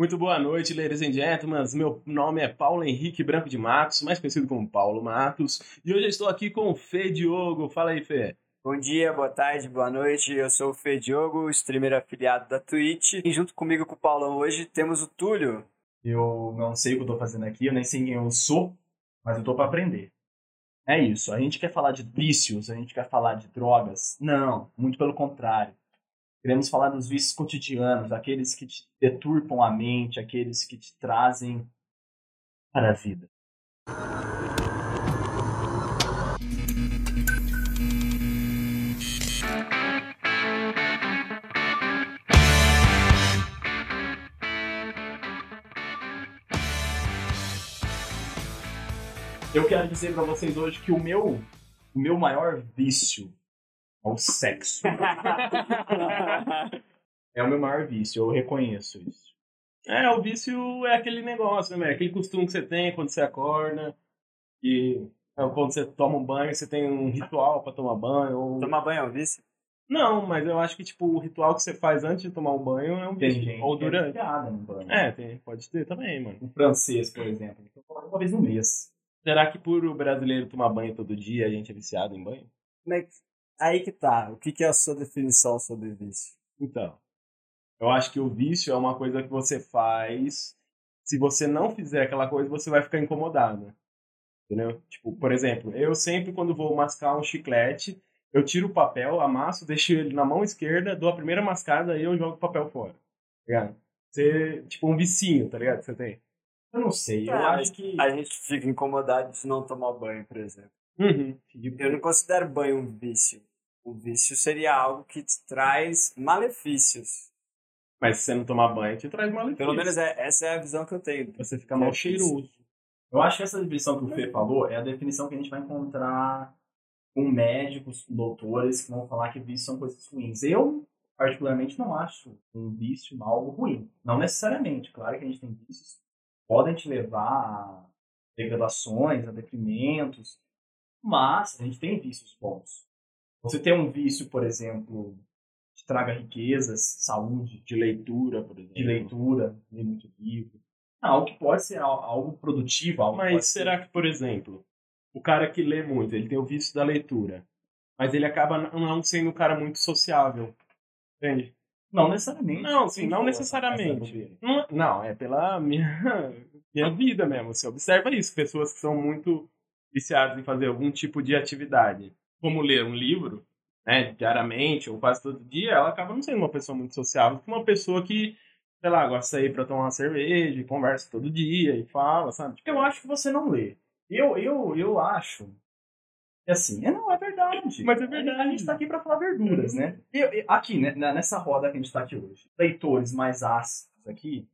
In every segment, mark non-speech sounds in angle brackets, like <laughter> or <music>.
Muito boa noite, ladies and gentlemen. Meu nome é Paulo Henrique Branco de Matos, mais conhecido como Paulo Matos. E hoje eu estou aqui com o Fê Diogo. Fala aí, Fê. Bom dia, boa tarde, boa noite. Eu sou o Fê Diogo, streamer afiliado da Twitch. E junto comigo com o Paulão hoje temos o Túlio. Eu não sei o que eu tô fazendo aqui, eu nem sei quem eu sou, mas eu tô para aprender. É isso, a gente quer falar de vícios, a gente quer falar de drogas. Não, muito pelo contrário. Queremos falar dos vícios cotidianos, aqueles que te deturpam a mente, aqueles que te trazem para a vida. Eu quero dizer para vocês hoje que o meu, o meu maior vício é o sexo. <laughs> é o meu maior vício, eu reconheço isso. É, o vício é aquele negócio, né? Aquele costume que você tem quando você acorda. E é, quando você toma um banho, você tem um ritual para tomar banho. Ou... Tomar banho é um vício? Não, mas eu acho que tipo o ritual que você faz antes de tomar um banho é um Tem vício. gente ou que é durante. viciada no banho. É, tem, pode ter também, mano. Um francês, por exemplo, eu tomo uma vez no mês. Será que por o brasileiro tomar banho todo dia a gente é viciado em banho? Como é que- Aí que tá. O que que é a sua definição sobre vício? Então, eu acho que o vício é uma coisa que você faz. Se você não fizer aquela coisa, você vai ficar incomodado. Entendeu? Tipo, por exemplo, eu sempre, quando vou mascar um chiclete, eu tiro o papel, amasso, deixo ele na mão esquerda, dou a primeira mascada e eu jogo o papel fora. Tá? Você, tipo, um vicinho, tá ligado? Que você tem. Eu não sei, eu É, acho que. A gente fica incomodado de não tomar banho, por exemplo. Uhum. Eu não considero banho um vício. O vício seria algo que te traz malefícios. Mas se você não tomar banho, te traz malefício. Pelo menos é, essa é a visão que eu tenho. Você fica mal cheiroso. Eu acho que essa definição que o Fê falou é a definição que a gente vai encontrar com médicos, com doutores que vão falar que vícios são coisas ruins. Eu, particularmente, não acho um vício algo ruim. Não necessariamente. Claro que a gente tem vícios que podem te levar a degradações, a deprimentos, mas a gente tem vícios bons. Você tem um vício, por exemplo, que traga riquezas, saúde, De leitura, por exemplo. de leitura, ler muito livro. Algo que pode ser al- algo produtivo, algo que Mas pode será que, por exemplo, o cara que lê muito, ele tem o vício da leitura, mas ele acaba não sendo um cara muito sociável? Entende? ser... Não necessariamente. Não, sim, não necessariamente. Não, não, é pela minha, <laughs> minha vida mesmo. Você observa isso. Pessoas que são muito viciadas em fazer algum tipo de atividade, como ler um livro, né, diariamente ou quase todo dia, ela acaba não sendo uma pessoa muito sociável, que uma pessoa que, sei lá, gosta de sair pra tomar uma cerveja e conversa todo dia e fala, sabe? Tipo, Eu acho que você não lê. Eu, eu, eu acho que assim, é, não, é verdade. Mas é verdade. A gente tá aqui pra falar verduras, né? Eu, eu- aqui, né, nessa roda que a gente tá aqui hoje, leitores mais ácidos aqui,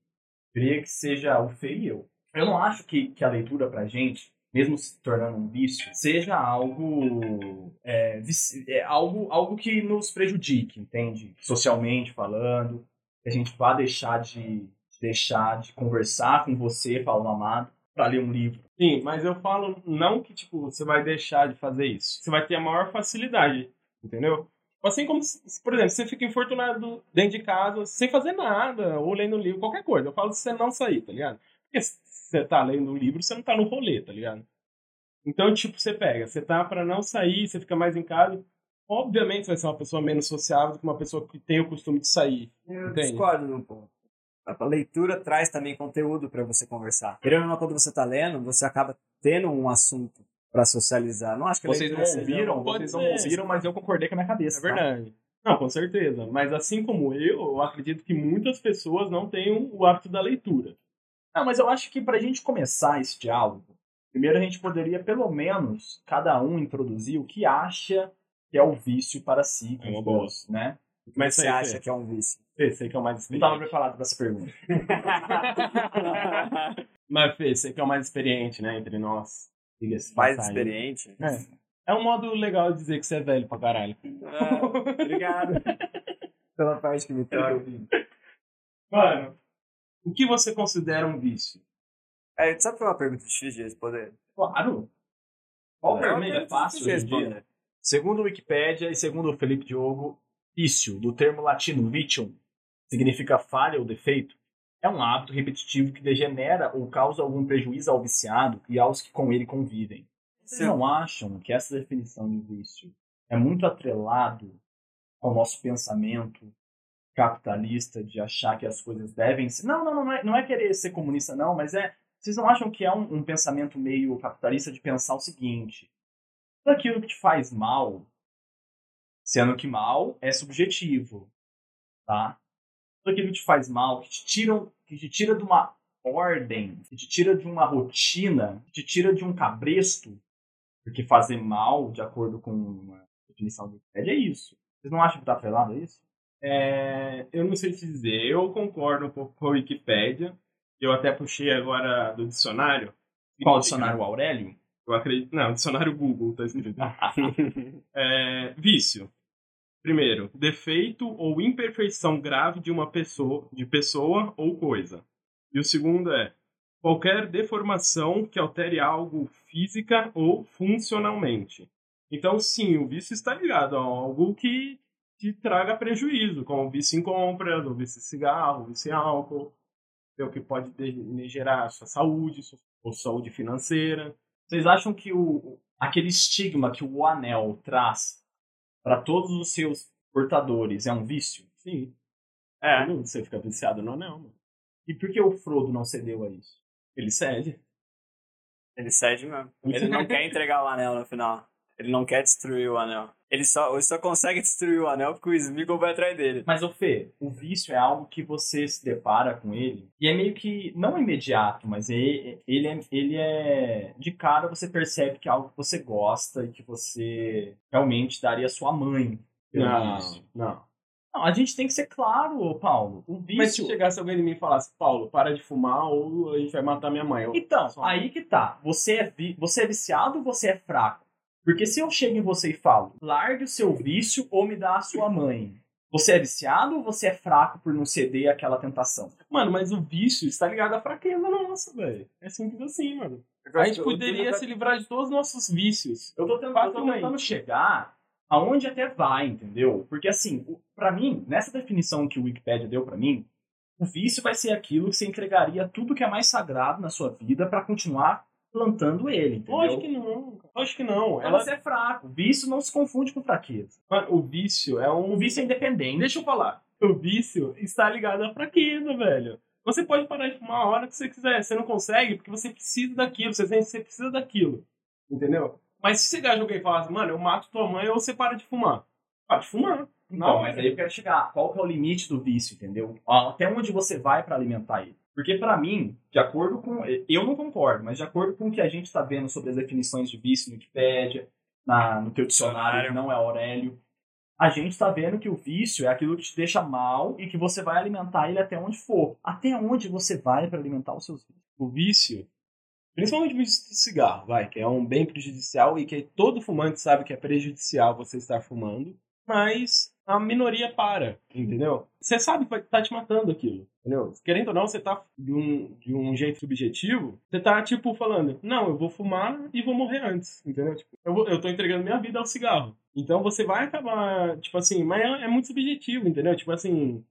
queria que seja o Fê e eu. Eu não acho que, que a leitura pra gente, mesmo se tornando um vício, seja algo, é, é, algo, algo que nos prejudique, entende? Socialmente falando, que a gente vá deixar de deixar de conversar com você, Paulo Amado, para ler um livro. Sim, mas eu falo não que, tipo, você vai deixar de fazer isso. Você vai ter a maior facilidade, entendeu? Assim como, por exemplo, você fica infortunado dentro de casa, sem fazer nada, ou lendo livro, qualquer coisa. Eu falo se você não sair, tá ligado? Porque se você tá lendo um livro, você não tá no rolê, tá ligado? Então, tipo, você pega, você tá pra não sair, você fica mais em casa. Obviamente você vai ser uma pessoa menos sociável do que uma pessoa que tem o costume de sair. Eu Entende? discordo num ponto. A leitura traz também conteúdo para você conversar. Querendo ou não, quando você tá lendo, você acaba tendo um assunto para socializar. Não acho que Vocês não ouviram, vocês não ouviram, mas eu concordei com a minha cabeça. É tá? verdade. Não, com certeza. Mas assim como eu, eu acredito que muitas pessoas não têm o hábito da leitura. Não, mas eu acho que pra gente começar esse diálogo, primeiro a gente poderia, pelo menos, cada um introduzir o que acha que é o vício para si, É uma os, né? Mas você isso aí, acha Fê, que é um vício. Fê, você que é o mais Não experiente. estava preparado para essa pergunta. <laughs> Mas, Fê, você que é o mais experiente, né, entre nós. Mais passagem. experiente. É. É um modo legal de dizer que você é velho pra caralho. Ah, obrigado <laughs> pela parte que me toca. Mano, o que você considera um vício? É, sabe que é uma pergunta difícil de responder? Claro. Qual É pergunta é fácil hoje de em dia? responder. Segundo o Wikipédia e segundo o Felipe Diogo, vício, do termo latino vitium, significa falha ou defeito, é um hábito repetitivo que degenera ou causa algum prejuízo ao viciado e aos que com ele convivem. Vocês Sim. não acham que essa definição de vício é muito atrelado ao nosso pensamento capitalista de achar que as coisas devem ser. Não, não, não é, não é querer ser comunista, não, mas é. Vocês não acham que é um, um pensamento meio capitalista de pensar o seguinte: tudo aquilo que te faz mal, sendo que mal é subjetivo, tá? Tudo aquilo que te faz mal, que te tira, que te tira de uma ordem, que te tira de uma rotina, que te tira de um cabresto, porque fazer mal, de acordo com a definição do Wikipedia, é isso. Vocês não acham que tá atrelado a isso? É, eu não sei te dizer, eu concordo um pouco com a Wikipédia. Eu até puxei agora do dicionário. Qual dicionário, o Aurélio? Eu acredito. Não, dicionário Google, tá escrito. <laughs> É, vício. Primeiro, defeito ou imperfeição grave de uma pessoa, de pessoa ou coisa. E o segundo é qualquer deformação que altere algo física ou funcionalmente. Então, sim, o vício está ligado a algo que te traga prejuízo, como vício em compras, ou vício em cigarro, ou vício em álcool, é o que pode de- gerar sua saúde, sua, ou saúde financeira. Vocês acham que o, aquele estigma que o anel traz para todos os seus portadores é um vício? Sim. É, Não, Você fica viciado no anel, mano. E por que o Frodo não cedeu a isso? Ele cede. ele cede mesmo. Ele não quer entregar o anel no final. Ele não quer destruir o anel. Ele só, ele só consegue destruir o anel porque o Smeagol vai atrás dele. Mas, ô Fê, o vício é algo que você se depara com ele e é meio que, não imediato, mas é- ele é, ele é. De cara você percebe que é algo que você gosta e que você realmente daria à sua mãe pelo Não, vício. não. Não, a gente tem que ser claro, ô Paulo. O vício. Mas se chegasse alguém em mim e falasse, Paulo, para de fumar ou a gente vai matar minha mãe. Eu- Então, aí que tá. Você é, vi- você é viciado ou você é fraco? Porque se eu chego em você e falo, largue o seu vício ou me dá a sua mãe. Você é viciado ou você é fraco por não ceder àquela tentação? Mano, mas o vício está ligado à fraqueza nossa, velho. É simples assim, mano. A gente poderia se livrar de todos os nossos vícios. Eu tô tentando, eu tô tentando chegar aonde até vai, entendeu? Porque assim, pra mim, nessa definição que o Wikipedia deu pra mim, o vício vai ser aquilo que você entregaria tudo que é mais sagrado na sua vida pra continuar plantando ele, entendeu? Lógico que não. Lógico que não. Então Ela... você é fraco. Vício não se confunde com fraqueza. Mano, o vício é um O vício é independente. Deixa eu falar. O vício está ligado à fraqueza, velho. Você pode parar de fumar a hora que você quiser. Você não consegue porque você precisa daquilo. Você sente que você precisa daquilo. Entendeu? Mas se chegar alguém e falar assim, mano, eu mato tua mãe ou você para de fumar. Para de fumar. Não, mas aí eu quero chegar. Qual que é o limite do vício, entendeu? Até onde você vai pra alimentar ele? Porque pra mim, de acordo com. Eu não concordo, mas de acordo com o que a gente tá vendo sobre as definições de vício no Wikipédia, na, no teu dicionário, que não é Aurélio, a gente tá vendo que o vício é aquilo que te deixa mal e que você vai alimentar ele até onde for. Até onde você vai pra alimentar os seus vícios? O vício, principalmente o vício de cigarro, vai, que é um bem prejudicial e que todo fumante sabe que é prejudicial você estar fumando, mas a minoria para, entendeu? Você sabe que vai estar te matando aquilo, entendeu? Querendo ou não, você tá de um, de um jeito subjetivo, você tá, tipo, falando, não, eu vou fumar e vou morrer antes, entendeu? Tipo, eu, vou, eu tô entregando minha vida ao cigarro. Então você vai acabar, tipo assim, mas é, é muito subjetivo, entendeu? Tipo assim,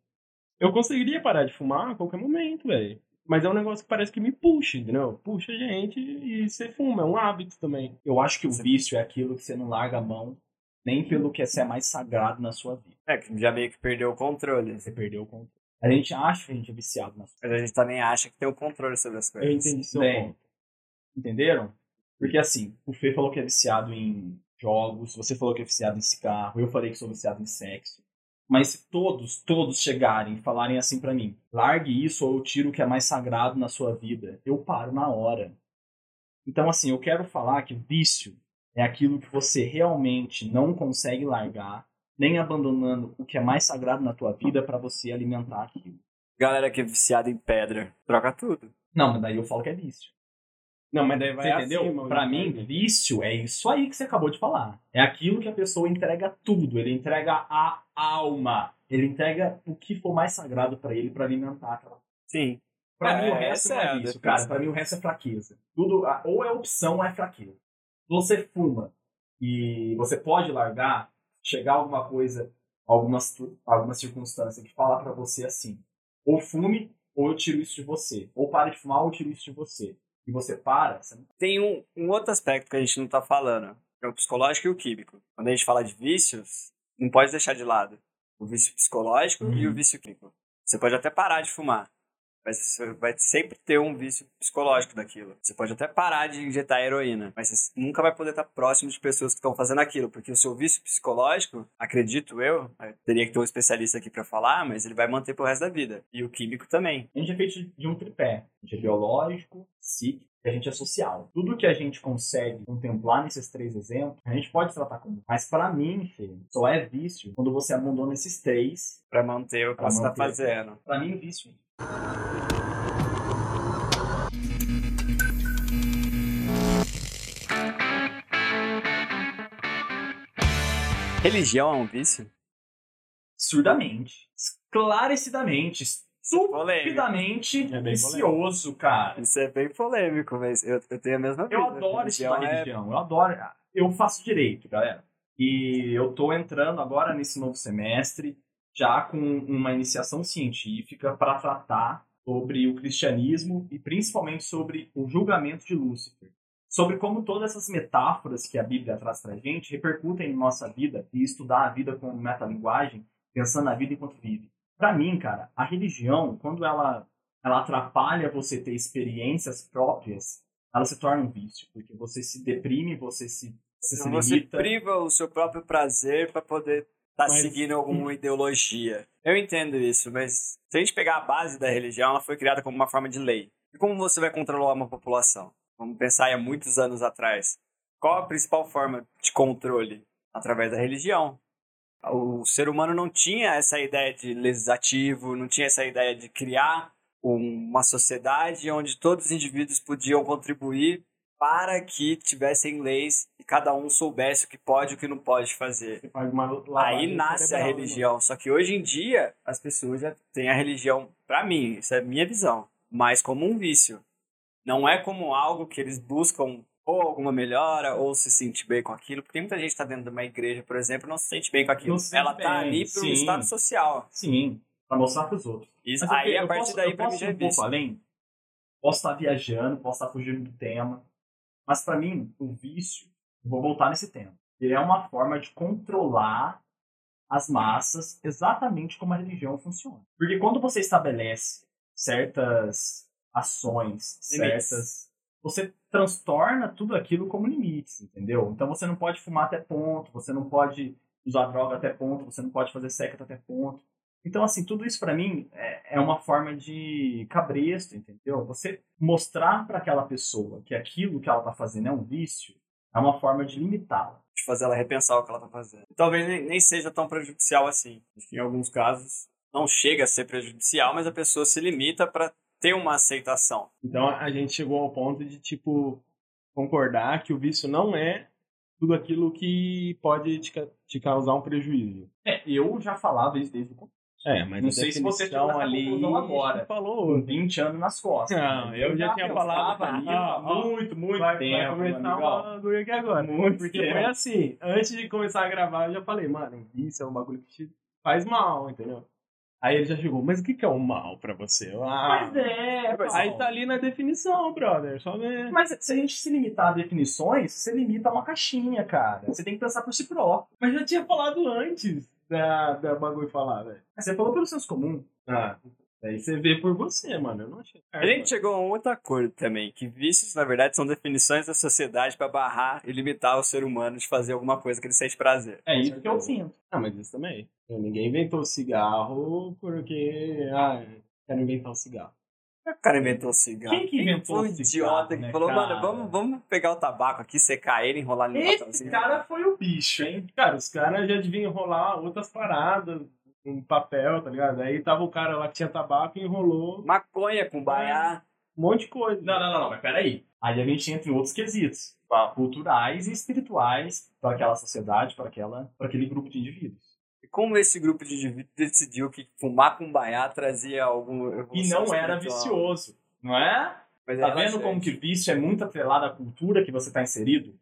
eu conseguiria parar de fumar a qualquer momento, velho. Mas é um negócio que parece que me puxa, entendeu? Puxa a gente e você fuma, é um hábito também. Eu acho que o vício é aquilo que você não larga a mão, nem pelo que é mais sagrado na sua vida. É, que já meio que perdeu o controle. Você perdeu o controle. A gente acha que a gente é viciado nas Mas a gente também acha que tem o controle sobre as Eu coisas. entendi seu Bem, ponto. Entenderam? Porque assim, o Fê falou que é viciado em jogos, você falou que é viciado em cigarro, eu falei que sou viciado em sexo. Mas se todos, todos chegarem e falarem assim pra mim, largue isso ou eu tiro o que é mais sagrado na sua vida, eu paro na hora. Então assim, eu quero falar que vício é aquilo que você realmente não consegue largar, nem abandonando o que é mais sagrado na tua vida pra você alimentar aquilo. Galera que é viciada em pedra, troca tudo. Não, mas daí eu falo que é vício. Não, mas daí vai Você entendeu? acima, pra né? mim, vício é isso aí que você acabou de falar. É aquilo que a pessoa entrega tudo. Ele entrega a alma. Ele entrega o que for mais sagrado pra ele pra alimentar aquela. Sim. Pra É, mim, o resto essa não é é vício, cara. Pra mim, o resto é fraqueza. Tudo, ou é opção ou é fraqueza. Você fuma e você pode largar, chegar alguma coisa, algumas, alguma circunstância que falar pra você assim: ou fume ou eu tiro isso de você. Ou para de fumar, ou eu tiro isso de você. E você para, você não... Tem um, um outro aspecto que a gente não tá falando, que é o psicológico e o químico. Quando a gente fala de vícios, não pode deixar de lado o vício psicológico e o vício químico. Você pode até parar de fumar, mas você vai sempre ter um vício psicológico daquilo. Você pode até parar de injetar heroína, mas você nunca vai poder estar próximo de pessoas que estão fazendo aquilo, porque o seu vício psicológico, acredito eu, teria que ter um especialista aqui para falar, mas ele vai manter pro resto da vida. E o químico também. A gente é feito de um tripé. A gente é biológico, psíquico e a gente é social. Tudo que a gente consegue contemplar nesses três exemplos, a gente pode tratar como. Mas para mim, filho, só é vício quando você abandona esses três para manter o que você tá fazendo. Pra mim, vício. Religião é um vício? Absurdamente. Esclarecidamente. Estupidamente É vicioso, cara. Isso é bem polêmico, mas eu, eu tenho a mesma Eu visão. adoro estudar é- religião. Eu adoro. Eu faço direito, galera. E eu tô entrando agora nesse novo semestre já com uma iniciação científica para tratar sobre o cristianismo e principalmente sobre o julgamento de Lúcifer. Sobre como todas essas metáforas que a Bíblia traz pra gente repercutem em nossa vida e estudar a vida com metalinguagem, pensando na vida enquanto vive. Pra mim, cara, a religião, quando ela, ela atrapalha você ter experiências próprias, ela se torna um vício, porque você se deprime, você se, você se Você priva o seu próprio prazer para poder estar Mas- seguindo alguma ideologia. Eu entendo isso, mas se a gente pegar a base da religião, ela foi criada como uma forma de lei. E como você vai controlar uma população? Vamos pensar aí há muitos anos atrás. Qual a principal forma de controle? Através da religião. O ser humano não tinha essa ideia de legislativo, não tinha essa ideia de criar uma sociedade onde todos os indivíduos podiam contribuir para que tivessem leis e cada um soubesse o que pode e o que não pode fazer. Faz Aí nasce a né? religião. Só que hoje em dia, as pessoas já têm a religião, pra mim, isso é a minha visão, mais como um vício. Não é como algo que eles buscam ou alguma melhora, ou se sentir bem com aquilo. Porque tem muita gente que tá dentro de uma igreja, por exemplo, não se sente bem com aquilo. Ela sente tá bem, ali por um estado social. Sim, pra mostrar pros outros. Isso, Mas aí, eu a partir posso- daí, pra mim, já é um pouco além. Posso estar viajando, posso estar fugindo do tema. Mas pra mim, o vício, vou voltar nesse tema. Ele é uma forma de controlar as massas exatamente como a religião funciona. Porque quando você estabelece certas ações, Limites. certas. Você transtorna tudo aquilo como limites, entendeu? Então você não pode fumar até ponto, você não pode usar droga até ponto, você não pode fazer sexo até ponto. Então, assim, tudo isso pra mim é, é uma forma de cabresto, entendeu? Você mostrar pra aquela pessoa que aquilo que ela tá fazendo é um vício é uma forma de limitá-la. De fazer ela repensar o que ela tá fazendo. Talvez nem, nem seja tão prejudicial assim. Acho que em alguns casos não chega a ser prejudicial, mas a pessoa se limita para ter uma aceitação. Então a gente chegou ao ponto de, tipo, concordar que o vício não é tudo aquilo que pode te, te causar um prejuízo. É, eu já falava isso desde o começo. É, mas Não sei se você chegou nessa ali agora. falou Com outra. 20 anos nas costas. Não, né? eu já tinha falado, ah, há muito, muito vai, tempo. vai começar um amigo. bagulho aqui agora. Muito Porque tempo. foi assim, antes de começar a gravar, eu já falei, mano, isso é um bagulho que te faz mal, entendeu? Aí ele já chegou, mas o que, que é o mal pra você? Eu, Ah, Pois é, Pois aí Paulo. tá ali na definição, brother, só ver. Mas se a gente se limitar a definições, você limita a uma caixinha, cara. Você tem que pensar por si próprio. Mas já tinha falado antes da, da bagulho falar, velho. Mas Você falou pelo senso comum. Ah, aí você vê por você, mano, eu não achei. A gente chegou a um outro acordo também, que vícios, na verdade, são definições da sociedade para barrar e limitar o ser humano de fazer alguma coisa que ele sente prazer. É isso que eu sinto. Ah, mas isso também. Ninguém inventou cigarro porque. Ah, quero inventar um cigarro. O cara inventou o cigarro. Quem que inventou foi um o cigarro, idiota que né, falou, cara? mano, vamos, vamos pegar o tabaco aqui, secar ele, enrolar ele no Esse papelzinho. cara foi o bicho, hein? Cara, os caras já deviam enrolar outras paradas, um papel, tá ligado? Aí tava o cara lá que tinha tabaco e enrolou Maconha com baiá. um monte de coisa. Não, não, não, não, mas peraí. Aí a gente entra em outros quesitos. Culturais e espirituais para aquela sociedade, para aquela, para aquele grupo de indivíduos. E como esse grupo de indivíduos decidiu que fumar com baiá trazia algum... E não era espiritual. vicioso, não é? Mas Tá é vendo como que vício é muito atrelado à cultura que você está inserido?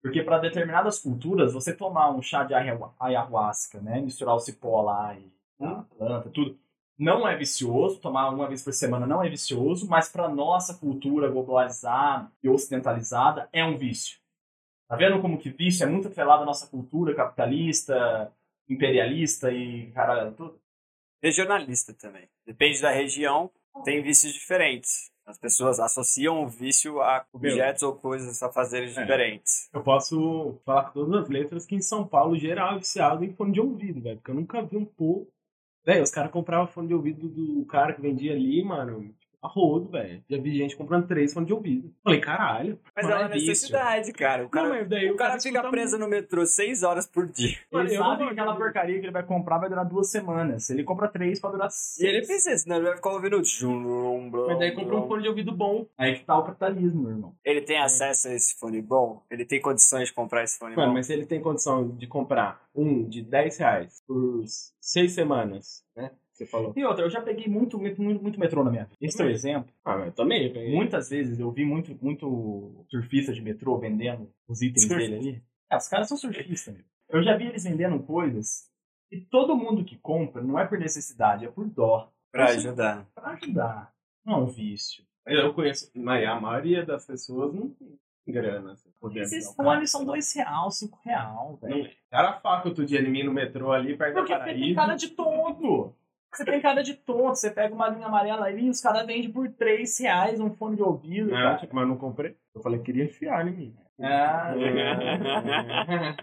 Porque para determinadas culturas, você tomar um chá de ayahu- ayahuasca, né, misturar o cipó lá e a planta, tudo, não é vicioso, tomar uma vez por semana não é vicioso, mas para nossa cultura globalizada e ocidentalizada é um vício. Tá vendo como que vício é muito atrelado à nossa cultura capitalista, imperialista e caralho tudo? Regionalista também. Depende da região, tem vícios diferentes. As pessoas associam o vício a objetos ou coisas a fazeres É. diferentes. Eu posso falar com todas as letras que em São Paulo geral é viciado em fone de ouvido, velho. Porque eu nunca vi um povo. Velho, os caras compravam fone de ouvido do cara que vendia ali, mano. Tipo, a rodo, velho. Já vi gente comprando três fones de ouvido. Falei, caralho. Mas Mano, é uma necessidade, cara. O cara, Não, daí o cara fica escuta preso no metrô seis horas por dia. Ele Eu sabe que aquela porcaria que ele vai comprar vai durar duas semanas. Ele compra três pra durar E ele seis. pensa, senão ele vai ficar ouvindo. Mas daí comprou um fone de ouvido bom. Aí que tá o capitalismo, meu irmão. Ele tem acesso a esse fone bom? Ele tem condições de comprar esse fone Mano, bom? mas se ele tem condição de comprar um de 10 reais por seis semanas, né? Você falou. E outra, eu já peguei muito, muito, muito, metrô na minha vida. Esse é o exemplo. Ah, eu também. peguei. Muitas vezes eu vi muito, muito surfista de metrô vendendo os itens dele ali. É, os caras são surfistas, meu. Eu já vi eles vendendo coisas e todo mundo que compra não é por necessidade, é por dó. Pra ajudar. Pra ajudar. Não é um vício. Eu conheço, mas a maioria das pessoas não tem grana. Assim, Esses fones são dois real, cinco real, velho. Cara faca outro dia em mim no metrô ali, perto da Porque você tem cara de tonto. Você tem cara de tonto. Você pega uma linha amarela ali e os caras vendem por 3 reais um fone de ouvido. É, cara. mas eu não comprei. Eu falei que queria enfiar em mim. Ah, <laughs>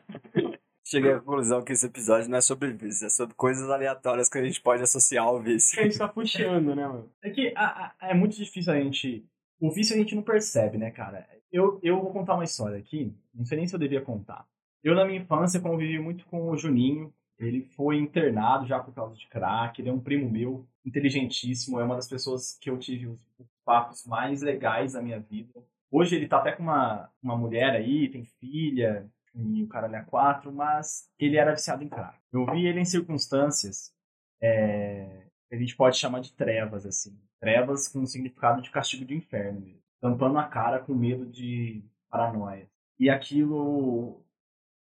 Cheguei à conclusão que esse episódio não é sobre vício, é sobre coisas aleatórias que a gente pode associar ao vício. a gente tá puxando, né, mano? é que a- a- é muito difícil a gente. O vício a gente não percebe, né, cara? Eu, eu vou contar uma história aqui. Não sei nem se eu devia contar. Eu, na minha infância, convivi muito com o Juninho. Ele foi internado já por causa de crack. Ele é um primo meu, inteligentíssimo. É uma das pessoas que eu tive os os papos mais legais da minha vida. Hoje ele tá até com uma, uma mulher aí, tem filha, e o cara é quatro, mas ele era viciado em crack. Eu vi ele em circunstâncias é, a gente pode chamar de trevas, assim. Trevas com o significado de castigo de inferno mesmo. Tampando a cara com medo de paranoia. E aquilo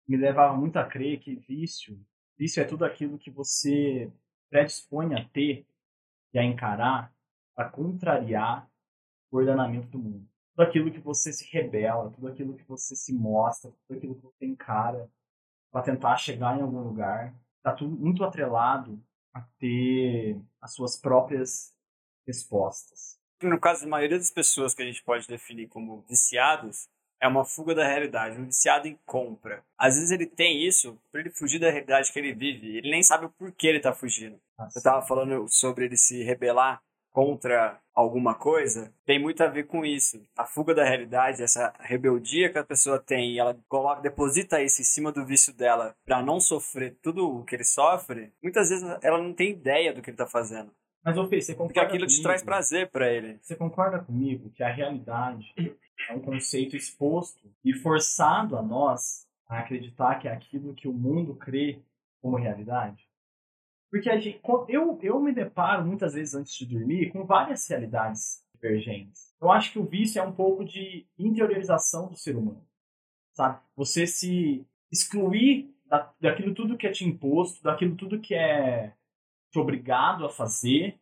me levava muito a crer que vício, vício é tudo aquilo que você predispõe a ter e a encarar para contrariar o ordenamento do mundo. Tudo aquilo que você se rebela, tudo aquilo que você se mostra, tudo aquilo que você encara para tentar chegar em algum lugar, tá tudo muito atrelado a ter as suas próprias respostas. No caso, a maioria das pessoas que a gente pode definir como viciados é uma fuga da realidade, um viciado em compra. Às vezes ele tem isso para ele fugir da realidade que ele vive, ele nem sabe o porquê ele tá fugindo. Você tava falando sobre ele se rebelar contra alguma coisa, tem muito a ver com isso. A fuga da realidade, essa rebeldia que a pessoa tem, e ela coloca, deposita isso em cima do vício dela para não sofrer tudo o que ele sofre, muitas vezes ela não tem ideia do que ele tá fazendo. Mas, ô Fê, você Porque concorda aquilo te comigo? traz prazer para ele. Você concorda comigo que a realidade é um conceito exposto e forçado a nós a acreditar que é aquilo que o mundo crê como realidade? Porque a gente, eu, eu me deparo muitas vezes antes de dormir com várias realidades divergentes. Eu acho que o vício é um pouco de interiorização do ser humano. Sabe? Você se excluir da, daquilo tudo que é te imposto, daquilo tudo que é te obrigado a fazer,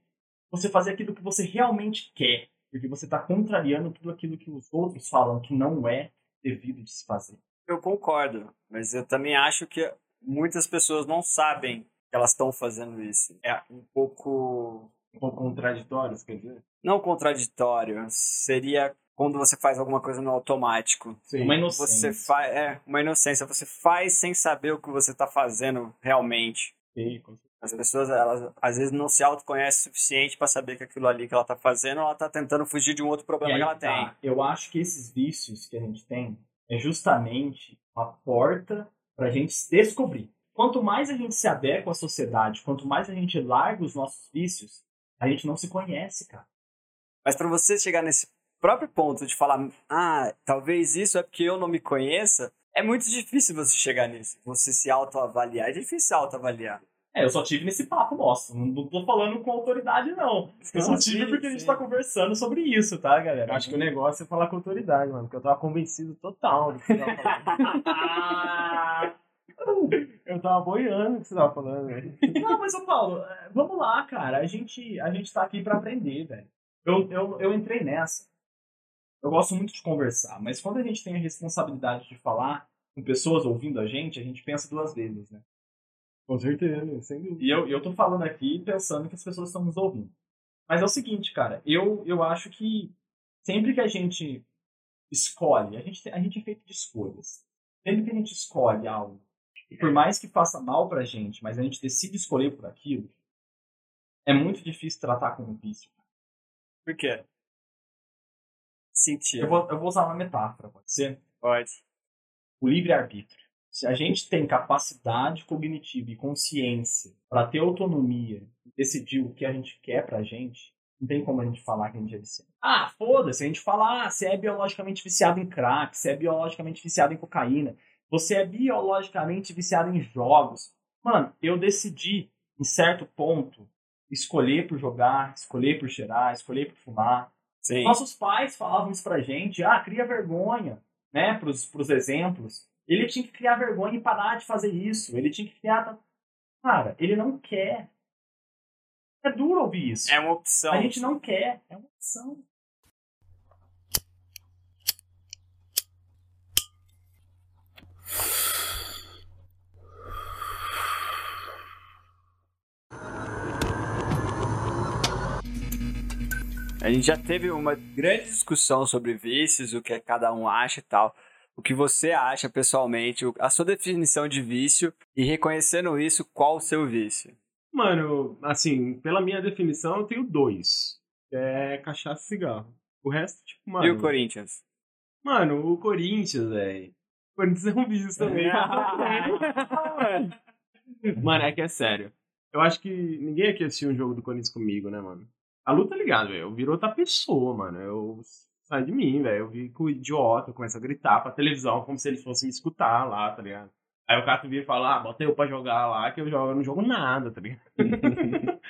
você fazer aquilo que você realmente quer. Porque você está contrariando tudo aquilo que os outros falam que não é devido de se fazer. Eu concordo, mas eu também acho que muitas pessoas não sabem que elas estão fazendo isso. É um pouco Um pouco contraditórios, quer dizer? não contraditório, seria quando você faz alguma coisa no automático. Sim. Uma Você inocência. faz, é, uma inocência, você faz sem saber o que você está fazendo realmente. Sim, com certeza. As pessoas, elas às vezes não se autoconhecem o suficiente para saber que aquilo ali que ela está fazendo, ela está tentando fugir de um outro problema aí que ela tá. tem. Eu acho que esses vícios que a gente tem é justamente uma porta para a gente se descobrir. Quanto mais a gente se adequa à sociedade, quanto mais a gente larga os nossos vícios, a gente não se conhece, cara. Mas para você chegar nesse próprio ponto de falar, ah, talvez isso é porque eu não me conheça, é muito difícil você chegar nisso. Você se autoavaliar. É difícil se autoavaliar. É, eu só tive nesse papo nosso. Não tô falando com autoridade, não. Eu só tive porque a gente tá conversando sobre isso, tá, galera? Acho que o negócio é falar com autoridade, mano. Porque eu tava convencido total do que eu tava falando. <laughs> Eu tava boiando o que você tava falando, velho. Não, mas, ô Paulo, é, vamos lá, cara. A gente, a gente tá aqui pra aprender, velho. Eu, eu, eu entrei nessa. Eu gosto muito de conversar, mas quando a gente tem a responsabilidade de falar com pessoas ouvindo a gente, a gente pensa duas vezes, né? Com certeza, sem dúvida. E eu, eu tô falando aqui pensando que as pessoas estão nos ouvindo. Mas é o seguinte, cara, eu, eu acho que sempre que a gente escolhe, a gente, a gente é feito de escolhas. Sempre que a gente escolhe algo, e por mais que faça mal pra gente, mas a gente decide escolher por aquilo, é muito difícil tratar como vício. Por quê? Sentido. Eu vou, eu vou usar uma metáfora, pode ser? Pode. O livre-arbítrio. Se a gente tem capacidade cognitiva e consciência para ter autonomia e decidir o que a gente quer pra gente, não tem como a gente falar que a gente é viciado. Ah, foda-se, a gente fala, ah, você é biologicamente viciado em crack, você é biologicamente viciado em cocaína, você é biologicamente viciado em jogos. Mano, eu decidi, em certo ponto, escolher por jogar, escolher por cheirar, escolher por fumar. Sim. Nossos pais falavam isso pra gente, ah, cria vergonha, né, pros, pros exemplos. Ele tinha que criar vergonha e parar de fazer isso. Ele tinha que criar. Cara, ele não quer. É duro ouvir isso. É uma opção. A gente não quer. É uma opção. A gente já teve uma grande discussão sobre vícios, o que cada um acha e tal. O que você acha pessoalmente, a sua definição de vício e reconhecendo isso, qual o seu vício? Mano, assim, pela minha definição, eu tenho dois. É cachaça e cigarro. O resto, tipo, mano. E o Corinthians? Mano, o Corinthians, velho. O Corinthians é um vício também. <laughs> mano, é que é sério. Eu acho que ninguém aqui assistiu um jogo do Corinthians comigo, né, mano? A luta, tá ligado, velho? Eu viro outra pessoa, mano. Eu sai de mim, velho. Eu vi com o idiota, começa a gritar pra televisão como se eles fossem me escutar lá, tá ligado? Aí o Cato vira e fala, ah, bota eu pra jogar lá, que eu jogo, eu não jogo nada, tá ligado? <laughs>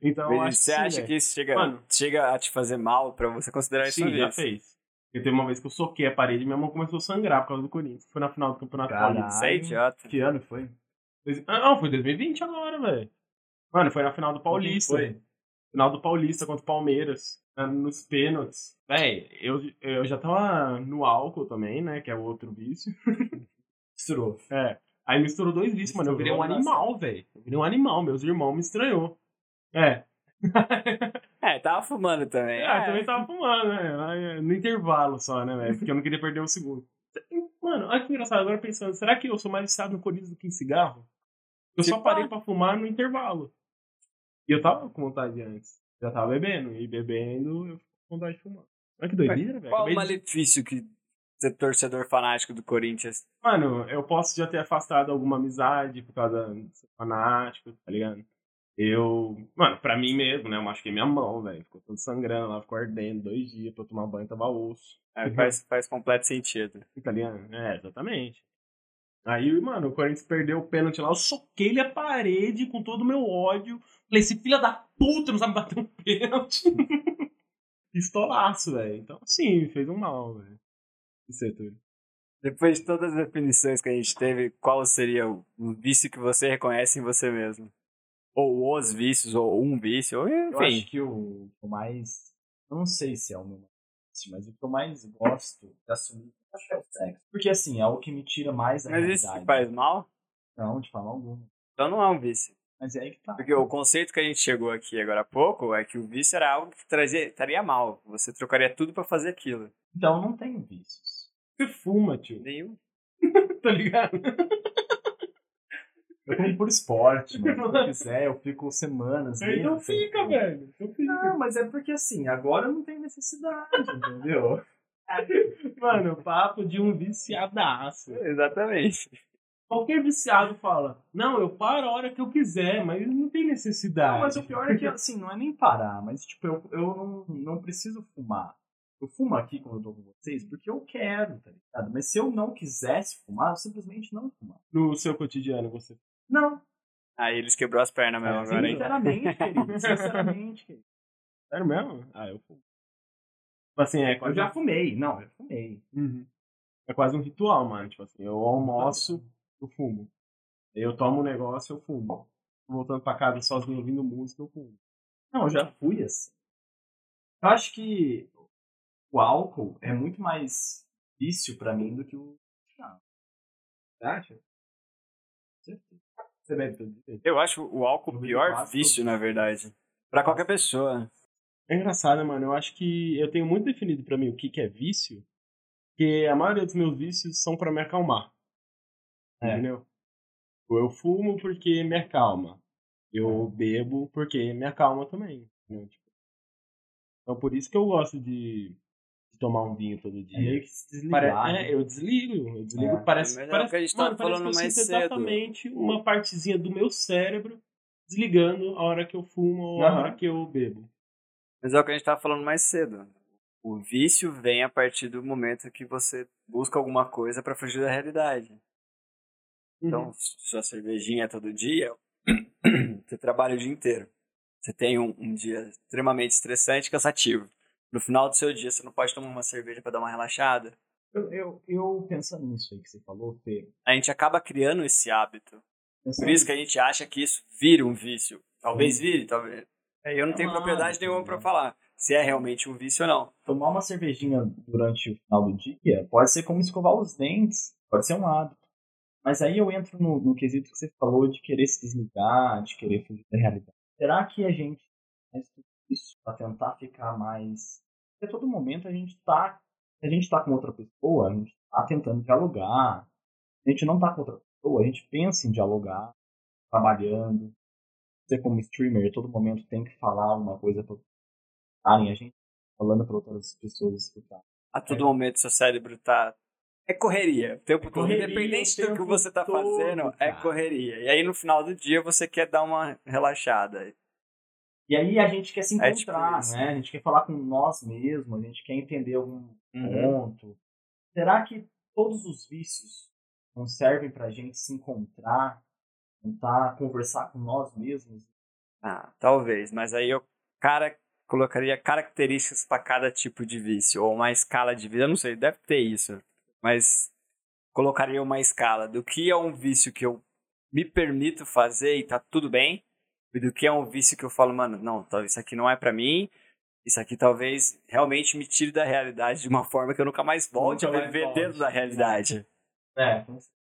então, eu acho você que acha velho. que isso chega, Mano. chega a te fazer mal pra você considerar isso Sim, já fez. Eu teve uma vez que eu soquei a parede e minha mão começou a sangrar por causa do Corinthians. Foi na final do Campeonato. Paulista. Você é idiota. Que ano foi? Ah, não, foi 2020 agora, velho. Mano, foi na final do Paulista. Foi. Final do Paulista contra o Palmeiras. né, Nos pênaltis. Véi, eu, eu já tava no álcool também, né? Que é o outro vício. <laughs> Misturou. É. Aí misturou dois vícios, mano. Eu virei um Misturou, animal, velho. Eu virei um animal. Meus irmãos me estranhou. É. <laughs> É, tava fumando também. É, eu também tava fumando, né? Aí, No intervalo só, né, velho? Porque eu não queria perder um segundo. Mano, olha que engraçado. Agora pensando, será que eu sou mais viciado no Corinthians do que em cigarro? Eu só Tipo, parei ah. pra fumar no intervalo. E eu tava com vontade antes. Já tava bebendo. E bebendo, eu fico com vontade de fumar. Olha que doideira, velho. Qual o Acabei de- malefício que ser torcedor fanático do Corinthians? Mano, eu posso já ter afastado alguma amizade por causa de ser fanático, tá ligado? Eu. Mano, pra mim mesmo, né? Eu machuquei minha mão, velho. Ficou todo sangrando lá, ficou ardendo dois dias pra eu tomar banho, tava osso. É, faz, faz completo sentido. <laughs> Tá ligado? É, exatamente. Aí, mano, o Corinthians perdeu o pênalti lá, eu soquei-lhe a parede com todo o meu ódio. Falei, esse filho da puta não sabe bater um pênalti. <laughs> Pistolaço, velho. Então, sim, fez um mal, velho. Isso é tudo. Depois de todas as definições que a gente teve, qual seria o vício que você reconhece em você mesmo? Ou os vícios, ou um vício, ou Eu enfim. acho que o, o mais. Eu não sei se é o meu mais, mas o que eu mais gosto de assumir acho que é o sexo. Porque assim, é o que me tira mais da Mas isso realidade. te faz mal? Não, de forma alguma. Então não é um vício. Mas é aí que tá. Porque o conceito que a gente chegou aqui agora há pouco é que o vício era algo que trazia, estaria mal. Você trocaria tudo pra fazer aquilo. Então eu não tenho vícios. Você fuma, tio. Nenhum. <laughs> Tá ligado? Eu como por esporte, mano. Se eu quiser, eu fico semanas. Então meses fica, velho. Então fica. Não, mas é porque assim, agora eu não tenho necessidade, entendeu? <laughs> Mano, papo de um viciadaço. Exatamente. Qualquer viciado fala, não, eu paro a hora que eu quiser, mas não tem necessidade. Não, mas o pior é que, assim, não é nem parar, mas, tipo, eu, eu não, não preciso fumar. Eu fumo aqui quando eu tô com vocês porque eu quero, tá ligado? Mas se eu não quisesse fumar, eu simplesmente não fumar. No seu cotidiano, você. Não, Aí eles quebrou as pernas mesmo É, agora, hein? sinceramente, <laughs> querido. Sinceramente, querido. Sério mesmo? Ah, eu fumo. Tipo assim, é Eu quase. já fumei. Não, eu fumei. Uhum. É quase um ritual, mano. Tipo assim, eu almoço, eu fumo. Eu tomo um negócio, eu fumo. Voltando pra casa sozinho ouvindo música, eu fumo. Não, eu já fui assim. Eu acho que o álcool é muito mais vício pra mim do que o cigarro. Você acha? Você bebe todo dia? Eu acho o álcool o pior vício, na verdade. Pra qualquer pessoa. É engraçado, mano. Eu acho que eu tenho muito definido pra mim o que, que é vício, porque a maioria dos meus vícios são pra me acalmar. É. Entendeu? Eu fumo porque me acalma. Eu bebo porque me acalma também. entendeu? Tipo, Então por isso que eu gosto de, tomar um vinho todo É dia. meio que se Pare- desligar. é, né? eu desligo. Eu desligo. É. Parece, é parece, que a gente tava mano, parece falando que eu mais cedo. exatamente uma partezinha do meu cérebro desligando a hora que eu fumo ou a Aham. hora que eu bebo. Mas é o que a gente tava falando mais cedo. O vício vem a partir do momento que você busca alguma coisa pra fugir da realidade. Então, Uhum. sua cervejinha é todo dia, <clears throat> você trabalha o dia inteiro. Você tem um, um dia extremamente estressante e cansativo. No final do seu dia, você não pode tomar uma cerveja pra dar uma relaxada. Eu, eu, eu pensando nisso aí que você falou, Fê. A gente acaba criando esse hábito. pensando Por isso que a gente acha que isso vira um vício. Talvez vire, talvez. É, Eu não É tenho propriedade nenhuma né? pra falar se é realmente um vício ou não. tomar uma cervejinha durante o final do dia pode ser como escovar os dentes, pode ser um hábito. Mas aí eu entro no, no quesito que você falou de querer se desligar, de querer fugir da realidade. Será que a gente faz tudo isso para tentar ficar mais. Porque a todo momento a gente tá. A gente tá com outra pessoa, a gente tá tentando dialogar. A gente não tá com outra pessoa, a gente pensa em dialogar, trabalhando. Você como streamer, a todo momento tem que falar uma coisa para escutarem a gente falando para outras pessoas escutar. A todo momento seu cérebro tá. É correria. O tempo todo. correria Independente do que você tá todo, fazendo, é cara. correria. E aí no final do dia você quer dar uma relaxada. E aí a gente quer se É tipo encontrar, isso. né? A gente quer falar com nós mesmos, a gente quer entender algum Uhum. ponto. Será que todos os vícios não servem pra gente se encontrar, tentar conversar com nós mesmos? Ah, talvez. Mas aí eu cara colocaria características para cada tipo de vício. Ou uma escala de vida. Eu não sei, deve ter isso. Mas colocaria uma escala do que é um vício que eu me permito fazer e tá tudo bem. E do que é um vício que eu falo, mano, não, isso aqui não é pra mim. Isso aqui talvez realmente me tire da realidade de uma <laughs> forma que eu nunca mais volte Nunca a viver volte. dentro da realidade. É,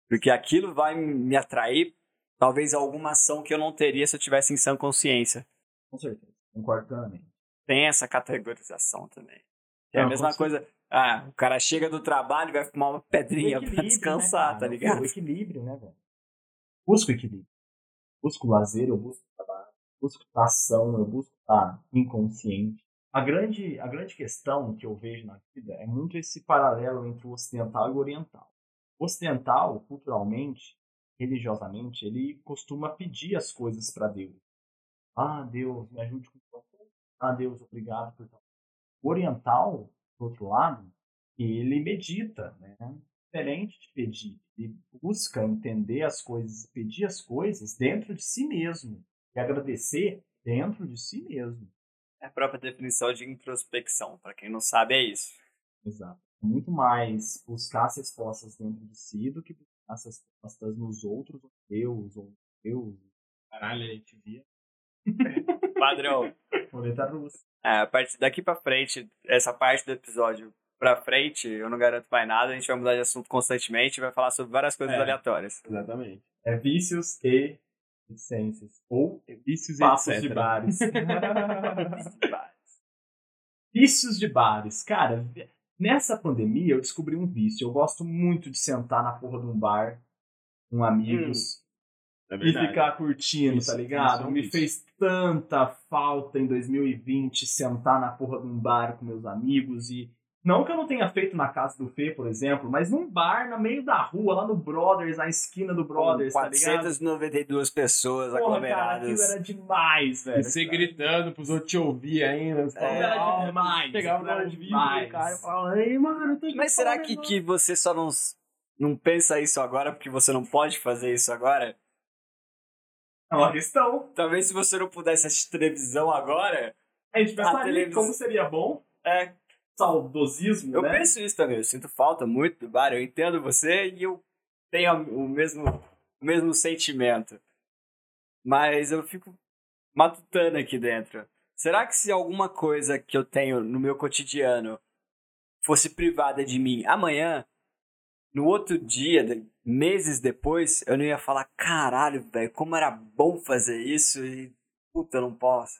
Porque aquilo vai me atrair, talvez, a alguma ação que eu não teria se eu tivesse em sã consciência. com certeza. Concordo plenamente. Tem essa categorização também. É a Não, mesma com coisa. Ah, o cara chega do trabalho e vai fumar uma pedrinha O pra descansar, né, tá cara? ligado? O equilíbrio, né, velho? Busco equilíbrio. Busco lazer, eu busco trabalho. Busco estar ação, eu busco estar inconsciente. A grande, a grande questão que eu vejo na vida é muito esse paralelo entre o ocidental e o oriental. O ocidental, culturalmente, religiosamente, ele costuma pedir as coisas para Deus. Ah, Deus, me ajude com coisa. Ah, Deus, obrigado por tal. O oriental, do outro lado, ele medita, né? Diferente de pedir. Ele busca entender as coisas, pedir as coisas dentro de si mesmo. E agradecer dentro de si mesmo. É a própria definição de introspecção. Pra quem não sabe, é isso. Exato. Muito mais buscar as respostas dentro de si do que buscar as respostas nos outros, ou Deus, ou Deus, Caralho, a gente via. <laughs> Padrão. roleta russa. É, a partir daqui pra frente, essa parte do episódio pra frente, eu não garanto mais nada. A gente vai mudar de assunto constantemente e vai falar sobre várias coisas É. aleatórias. Exatamente. É vícios e licenças. Ou Vícios e papos etc. <laughs> de bares. Vícios de bares. Cara, nessa pandemia eu descobri um vício. Eu gosto muito de sentar na porra de um bar com amigos É e ficar curtindo, Isso, tá ligado? isso é Me fez tanta falta em 2020 sentar na porra de um bar com meus amigos e. Não que eu não tenha feito na casa do Fê, por exemplo, mas num bar no meio da rua, lá no Brothers, na esquina do Brothers, tá ligado? 492 pessoas Porra, cara, aquilo aglomeradas. era demais, velho. E você gritando pros outros te ouvir ainda. Você É, era demais, Chegava no era demais. cara e falava, ei, mano, tô Mas será que, que você só não, não pensa isso agora porque você não pode fazer isso agora? É uma questão. Talvez se você não pudesse assistir televisão agora. A gente A pensaria televisão- como seria bom. É, Saudosismo, eu né? penso isso também. Eu sinto falta muito do bar. Eu entendo você e eu tenho o mesmo o mesmo sentimento. Mas eu fico matutando aqui dentro. Será que se alguma coisa que eu tenho no meu cotidiano fosse privada de mim amanhã, no outro dia, meses depois, eu não ia falar, caralho, velho, como era bom fazer isso e puta, eu não posso.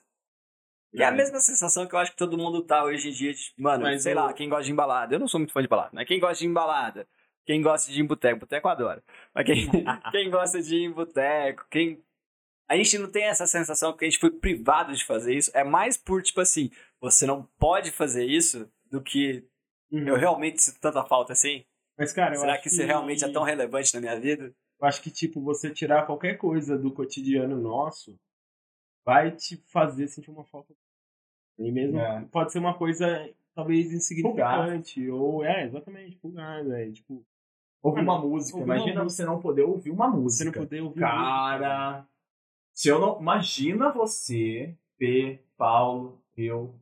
E é a mesma sensação que eu acho que todo mundo tá hoje em dia, de, mano, Mas sei eu- lá, quem gosta de embalada. Eu não sou muito fã de balada, mas quem gosta de embalada, quem gosta de ir em boteco, boteco eu adoro. Mas quem, <laughs> quem gosta de ir em boteco, quem. A gente não tem essa sensação que a gente foi privado de fazer isso. É mais por, tipo assim, você não pode fazer isso do que eu realmente sinto tanta falta assim. Mas, cara, eu Será acho que isso realmente é tão relevante na minha vida? Eu acho que, tipo, você tirar qualquer coisa do cotidiano nosso vai te fazer sentir uma falta. E mesmo É. pode ser uma coisa talvez insignificante. Ou, é, exatamente, pulgar, velho. Tipo, Ouvir uma Mano, música. ouvir uma Imagina música. você não poder ouvir uma você música. não poder ouvir Cara, se eu não. Imagina você, P, Paulo, eu,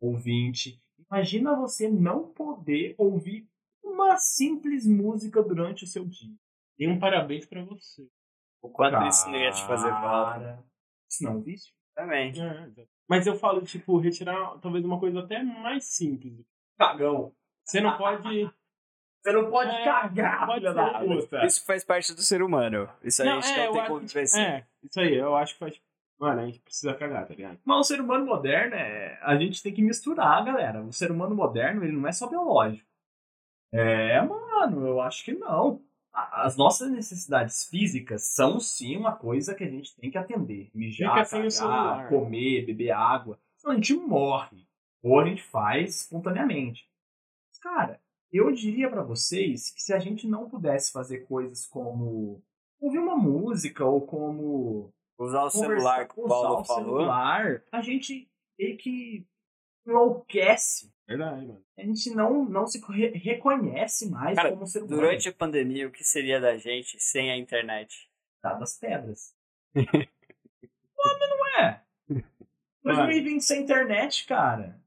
ouvinte. Imagina você não poder ouvir uma simples música durante o seu dia. E um parabéns pra você. O quanto isso não ia te fazer falta. Cara, Isso não é um vício? Também. É. Mas eu falo, tipo, retirar talvez uma coisa até mais simples. Cagão. Você não pode. <laughs> Você não pode É, cagar, pode filha da puta. Isso faz parte do ser humano. Isso a Não, gente é, não tem como vencer. É, isso aí, eu acho que faz. Mano, a gente precisa cagar, tá ligado? Mas o ser humano moderno, é... a gente tem que misturar, galera. O ser humano moderno, ele não é só biológico. É, mano, eu acho que não. As nossas necessidades físicas são sim uma coisa que a gente tem que atender. Mijar, cagar, comer, beber água. Senão a gente morre. Ou a gente faz espontaneamente. Cara, eu diria pra vocês que se a gente não pudesse fazer coisas como ouvir uma música ou como Usar o celular que o usar Paulo o falou. celular, a gente meio que enlouquece. Verdade, mano. A gente não, não se re- reconhece mais Cara, como ser humano. Durante a pandemia, o que seria da gente sem a internet? das pedras. <laughs> Mas não é. <laughs> 2020 sem internet, cara.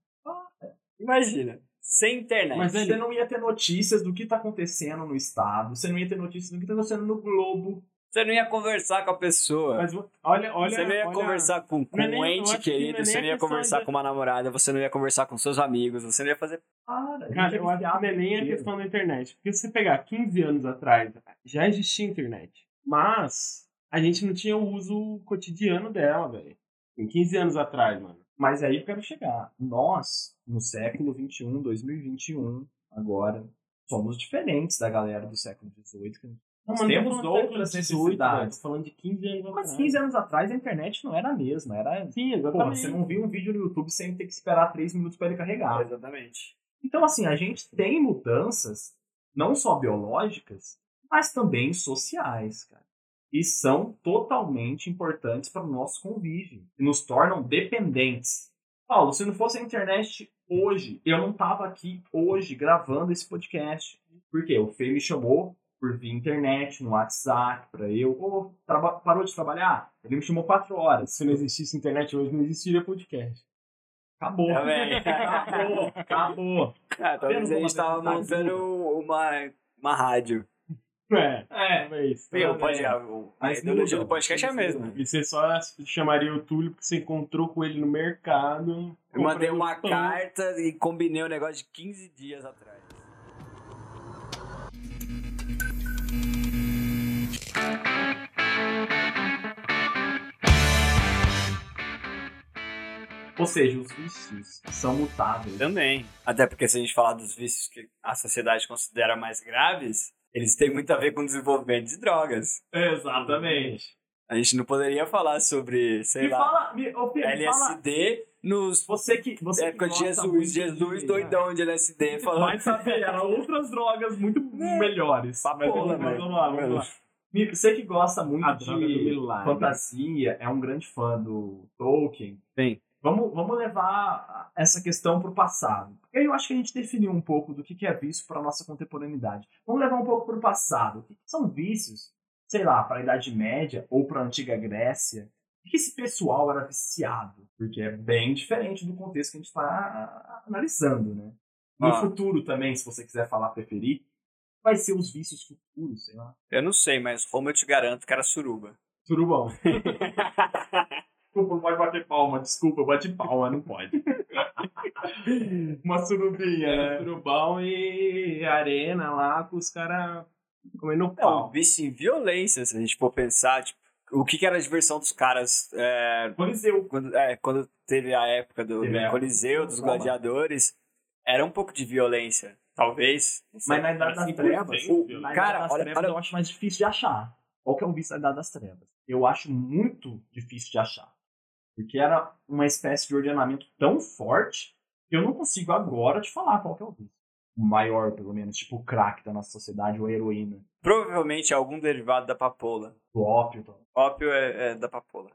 Imagina, sem internet. Mas Você não ia ter notícias do que tá acontecendo no estado. Você não ia ter notícias do que tá acontecendo no globo. Você não ia conversar com a pessoa. Mas olha, olha. você não ia olha- conversar com, com é nem- um eu ente acho que é querido, você não ia conversar de- com uma namorada, você não ia conversar com seus amigos, você não ia fazer. Para, Cara, eu acho que não é nem a questão da internet. Porque se você pegar 15 anos atrás, já existia internet. Mas a gente não tinha o uso cotidiano dela, velho. Em 15 anos atrás, mano. Mas aí eu quero chegar. Nós, no século XXI, 2021, agora, somos diferentes da galera do século XVIII. que Não, mas tô temos outras de 18, velho, necessidades. Tô falando de 15 anos Mas atrás. 15 anos atrás a internet não era a mesma. Era. Sim, exatamente. você não via um vídeo no YouTube sem ter que esperar 3 minutos para ele carregar. Exatamente. Então, assim, a gente tem mudanças, não só biológicas, mas também sociais, cara. E são totalmente importantes para o nosso convívio. E nos tornam dependentes. Paulo, se não fosse a internet hoje, eu não tava aqui hoje gravando esse podcast. Por quê? O Fê me chamou por via internet, no WhatsApp, para eu. Ô, traba- parou de trabalhar? Ele me chamou quatro horas. Se não existisse internet hoje, não existiria podcast. Acabou. Tá <laughs> acabou. Acabou. Ah, talvez a gente tava como a necessidade montando uma, uma rádio. É, É. talvez. Viu? Também. Pode, a, ideologia do podcast é a mesma. E você só chamaria o Túlio porque você encontrou com ele no mercado. Eu mandei uma pão. carta e combinei um negócio de 15 dias atrás. Ou seja, os vícios são mutáveis. Também. Até porque se a gente falar dos vícios que a sociedade considera mais graves, eles têm muito a ver com o desenvolvimento de drogas. Exatamente. A gente não poderia falar sobre, sei Me lá, fala, me, ô, Pedro, me fala, LSD nos você que você na que época de Jesus, Jesus de- doidão de LSD falando. Vai saber, eram outras drogas muito melhores. Papola, Mas vamos, lá, vamos lá. Você que gosta muito A de fantasia, é um grande fã do Tolkien. Sim. Vamos, vamos levar essa questão para o passado. Porque eu acho que a gente definiu um pouco do que que é vício para nossa contemporaneidade. Vamos levar um pouco para o passado. O que que são vícios? Sei lá, para a Idade Média ou para a Antiga Grécia. O que esse pessoal era viciado? Porque é bem diferente do contexto que a gente está analisando, né? No Ah. futuro também, se você quiser falar, preferir, vai ser os vícios futuros, sei lá. Eu não sei, mas como eu te garanto que era suruba. Surubão. <laughs> Desculpa, não pode bater palma. Desculpa, bate palma, não pode. <laughs> Uma surubinha, né? Surubão e arena lá com os caras comendo É um pau. vício em violência, se a gente for pensar, tipo, o que, que era a diversão dos caras é, Coliseu. quando, é, quando teve a época do, Teve Coliseu, do dos Roma. gladiadores, era um pouco de violência, talvez. Mas na Idade das Trevas, o- Cara, das olha- Trevas olha- eu acho mais difícil de achar. Qual que é o vício da Idade das Trevas? Eu acho muito difícil de achar. Porque era uma espécie de ordenamento tão forte que eu não consigo agora te falar qual que é o vício. O maior, pelo menos, tipo o crack da nossa sociedade, ou a heroína, Provavelmente algum derivado da papoula. o ópio. Tal. Ópio é, é da papoula.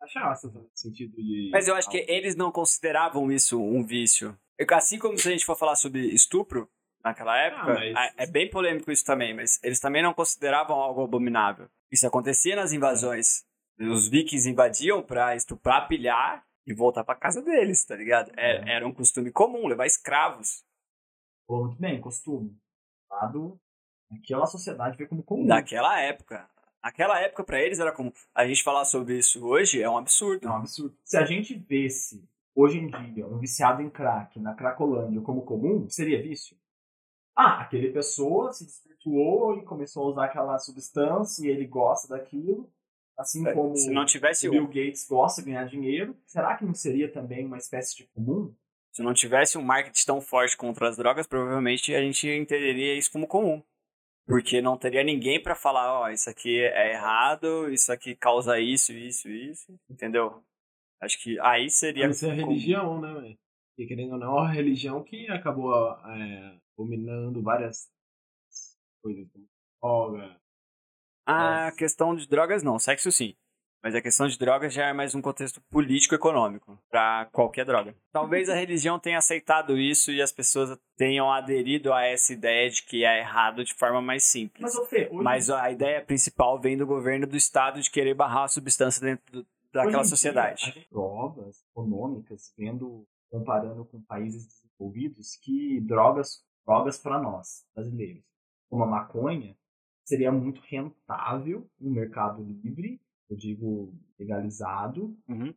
Cachaça, no sentido de. Mas eu acho que eles não consideravam isso um vício. Assim como se a gente for falar sobre estupro naquela época, Ah, mas- é é bem polêmico isso também, mas eles também não consideravam algo abominável. Isso acontecia nas invasões. Os vikings invadiam pra estuprar, pilhar e voltar pra casa deles, tá ligado? É- Era um costume comum, levar escravos Falou muito bem, costume. Lado, aquela sociedade vê como comum. daquela época. Naquela época, pra eles, era como. A gente falar sobre isso hoje é um absurdo. É um absurdo. Se a gente vesse, hoje em dia, um viciado em crack na Cracolândia como comum, seria vício? Ah, aquele pessoa se desvirtuou e começou a usar aquela substância e ele gosta daquilo. Assim como É, Se não tivesse o um Bill Gates gosta de ganhar dinheiro, será que não seria também uma espécie de comum? Se não tivesse um marketing tão forte contra as drogas, provavelmente a gente entenderia isso como comum. Porque não teria ninguém pra falar, ó, isso aqui é errado, isso aqui causa isso, isso, isso, entendeu? Acho que aí seria Isso é religião, né, velho? Porque querendo ou não, a religião que acabou é, dominando várias coisas como droga. A questão de drogas não, sexo sim. Mas a questão de drogas já é mais um contexto político-econômico para qualquer droga. Talvez a religião tenha aceitado isso e as pessoas tenham aderido a essa ideia de que é errado de forma mais simples. Mas, Fê, hoje, Mas a ideia principal vem do governo do estado de querer barrar a substância dentro do- daquela dia, sociedade. a gente tem provas econômicas, vendo, comparando com países desenvolvidos, que drogas, drogas para nós, brasileiros, como a maconha, seria muito rentável no mercado livre, eu digo legalizado, Uhum.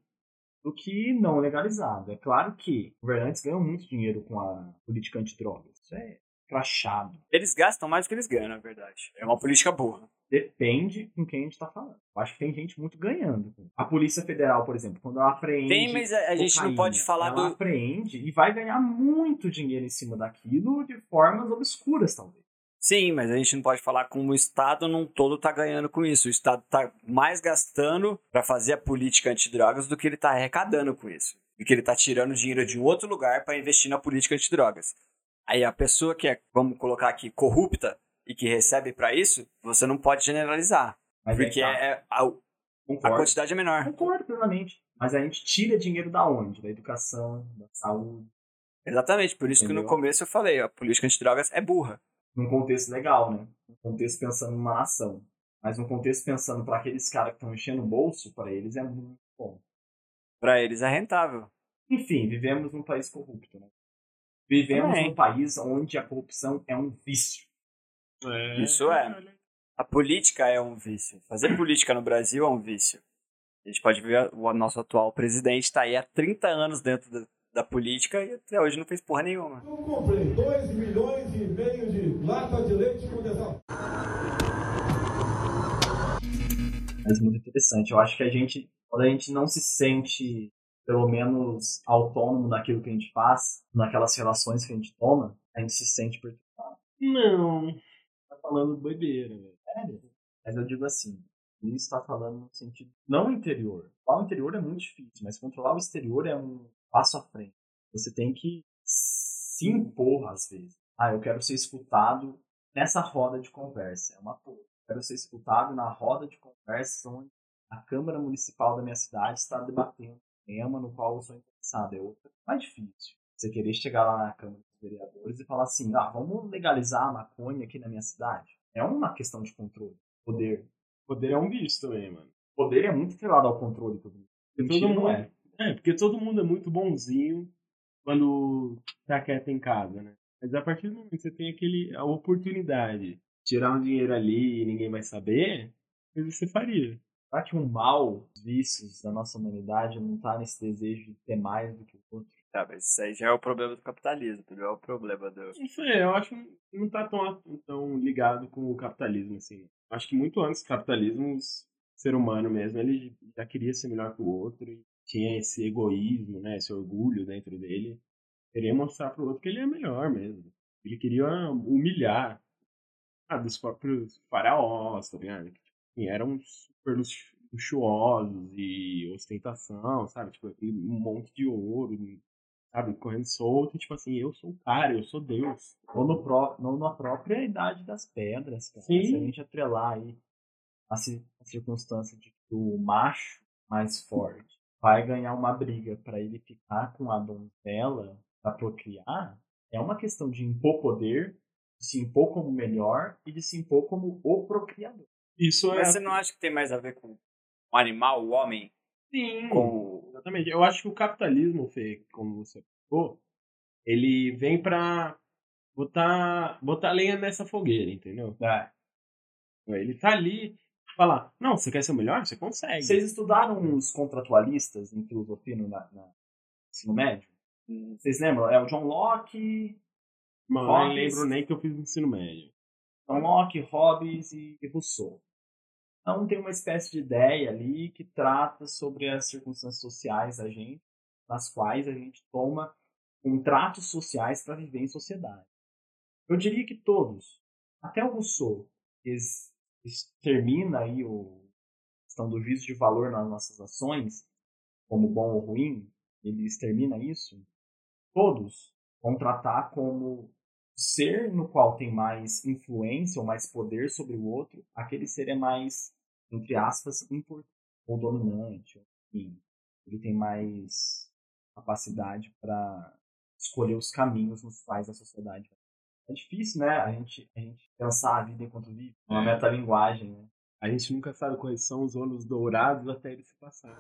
do que não legalizado. É claro que governantes ganham muito dinheiro com a política antidrogas. Isso é crachado. Eles gastam mais do que eles ganham, na verdade. É uma política burra. Depende com quem a gente está falando. Eu acho que tem gente muito ganhando. A Polícia Federal, por exemplo, quando ela apreende. Tem, mas a, gente não pode falar ela do. apreende e vai ganhar muito dinheiro em cima daquilo de formas obscuras, talvez. Sim, mas a gente não pode falar como o Estado num todo tá ganhando com isso. O Estado tá mais gastando para fazer a política antidrogas do que ele tá arrecadando com isso. E que ele tá tirando dinheiro de um outro lugar para investir na política antidrogas. Aí a pessoa que é, vamos colocar aqui, corrupta e que recebe para isso, você não pode generalizar. Mas Porque tá. é, a, a quantidade é menor. Concordo plenamente. Mas a gente tira dinheiro da onde? Da educação, da saúde, Exatamente, por isso que no Entendeu? começo eu falei, a política antidrogas é burra. Num contexto legal, né? Num contexto pensando numa nação. Mas num contexto pensando para aqueles caras que estão enchendo o bolso, para eles é muito bom. Para eles é rentável. Enfim, vivemos num país corrupto, né? Vivemos Também. num país onde a corrupção é um vício. É, Isso é. A política é um vício. Fazer política no Brasil é um vício. A gente pode ver o nosso atual presidente está aí há 30 anos dentro da, da política e até hoje não fez porra nenhuma. Eu comprei 2 milhões e meio Mas muito interessante. Eu acho que a gente, quando a gente não se sente, pelo menos, autônomo naquilo que a gente faz, naquelas relações que a gente toma, a gente se sente perturbado. Não. Tá falando bobeira, velho. Sério? Mas eu digo assim, isso está falando no sentido não interior. Falar o interior é muito difícil, mas controlar o exterior é um passo à frente. Você tem que se impor às vezes. Ah, eu quero ser escutado nessa roda de conversa. É uma porra. Quero ser escutado na roda de conversa onde a Câmara Municipal da minha cidade está debatendo um tema no qual eu sou interessado. É outra mais difícil. Você querer chegar lá na Câmara dos Vereadores e falar assim, ah, vamos legalizar a maconha aqui na minha cidade. É uma questão de controle. Poder. Poder é um vício também, mano. Poder é muito atrelado ao controle. Todo mundo. Mentira todo mundo, é. é, porque todo mundo é muito bonzinho quando tá quieto em casa, né? Mas a partir do momento que você tem aquele, a oportunidade de tirar um dinheiro ali e ninguém vai saber, coisa que você faria. Será que o mal, os vícios da nossa humanidade não tá nesse desejo de ter mais do que o outro? Tá, mas isso aí já é o problema do capitalismo, não é o problema do. Não sei, eu acho que não tá tão, tão ligado com o capitalismo, assim. Acho que muito antes do capitalismo, o ser humano mesmo, ele já queria ser melhor que o outro e tinha esse egoísmo, né, esse orgulho dentro dele. Queria mostrar pro outro que ele é melhor mesmo. Ele queria humilhar ah, dos próprios faraós, tá ligado? Que assim, eram super luxuosos e ostentação, sabe? Tipo, aquele monte de ouro, sabe? Correndo solto, e, tipo assim, eu sou o cara, eu sou Deus. Ou no pró não na própria idade das pedras, cara. Sim. Se a gente atrelar aí a, a circunstância de que o macho mais forte vai ganhar uma briga para ele ficar com a donzela para procriar, é uma questão de impor poder, de se impor como melhor e de se impor como o procriador. Isso é. Mas você não acha que tem mais a ver com o animal, o homem, Sim. com. Exatamente. Eu acho que o capitalismo, Fê, como você falou, ele vem pra botar, botar lenha nessa fogueira, entendeu? É. Ele tá ali falar, não, você quer ser o melhor? Você consegue. Vocês estudaram os contratualistas em filosofia no na, na ensino médio? Vocês lembram? É o John Locke, Mano, eu nem lembro nem que eu fiz ensino médio. John Locke, Hobbes e Rousseau. Então tem uma espécie de ideia ali que trata sobre as circunstâncias sociais da gente, nas quais a gente toma contratos sociais para viver em sociedade. Eu diria que todos, até o Rousseau, termina aí o questão do juízo de valor nas nossas ações, como bom ou ruim, ele extermina isso. Todos vão tratar como ser no qual tem mais influência ou mais poder sobre o outro, aquele ser é mais, entre aspas, importante ou dominante. Enfim, ele tem mais capacidade para escolher os caminhos nos quais a sociedade vai. É difícil, né? A gente, a gente pensar a vida enquanto vive. É uma É. metalinguagem, né? A gente nunca sabe quais são os ônus dourados até eles se passarem.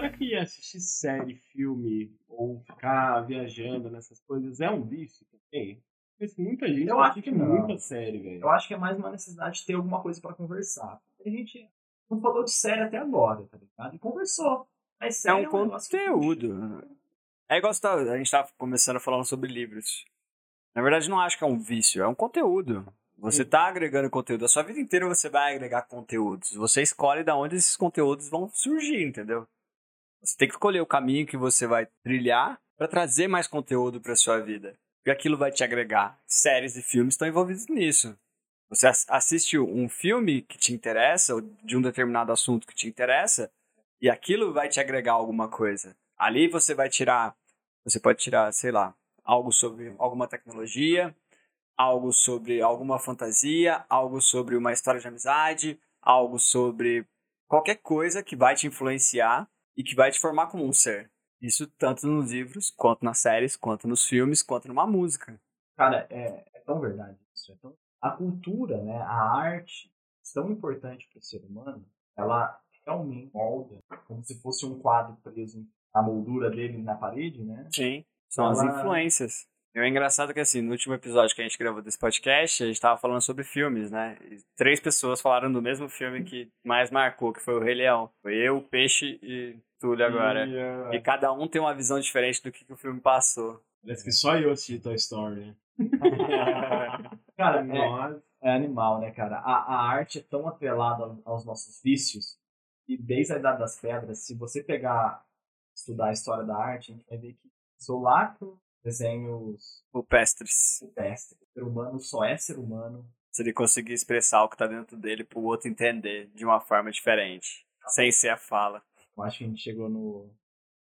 Será que assistir série, filme ou ficar viajando nessas coisas é um vício também? Porque muita gente Eu acho que não. muita série, velho. Eu acho que é mais uma necessidade de ter alguma coisa para conversar. A gente não falou de série até agora, tá ligado? E conversou. Mas É série um negócio que conteúdo. É igual tá- a gente tava começando falando sobre livros. Na verdade, não acho que é um vício, é um conteúdo. Você tá agregando conteúdo. A sua vida inteira você vai agregar conteúdos. Você escolhe de onde esses conteúdos vão surgir, entendeu? Você tem que escolher o caminho que você vai trilhar para trazer mais conteúdo para sua vida. Porque aquilo vai te agregar. Séries e filmes estão envolvidos nisso. Você ass- assiste um filme que te interessa, ou de um determinado assunto que te interessa, e aquilo vai te agregar alguma coisa. Ali você vai tirar, você pode tirar, sei lá, algo sobre alguma tecnologia, algo sobre alguma fantasia, algo sobre uma história de amizade, algo sobre qualquer coisa que vai te influenciar e que vai te formar como um ser. Isso tanto nos livros, quanto nas séries, quanto nos filmes, quanto numa música. Cara, é, é tão verdade isso. É tão... A cultura, né, a arte, tão importante para o ser humano, ela realmente molda como se fosse um quadro preso na moldura dele na parede, né? Sim. São as Ela- influências. E é engraçado que, assim, no último episódio que a gente gravou desse podcast, a gente tava falando sobre filmes, né? E três pessoas falaram do mesmo filme que mais marcou, que foi o Rei Leão. Foi eu, o Peixe e Túlio agora. E, uh, E cada um tem uma visão diferente do que, que o filme passou. Parece que só eu assisti Toy Story, né? <laughs> Cara, é, Nossa. é animal, né, cara? A, a arte é tão atrelada aos- nossos vícios e desde a Idade das Pedras, se você pegar, estudar a história da arte, a gente vai ver que com desenhos O Pestres. pedestres. O ser humano só é ser humano. Se ele conseguir expressar o que tá dentro dele pro outro entender de uma forma diferente. Sem ser a fala. Eu acho que a gente chegou no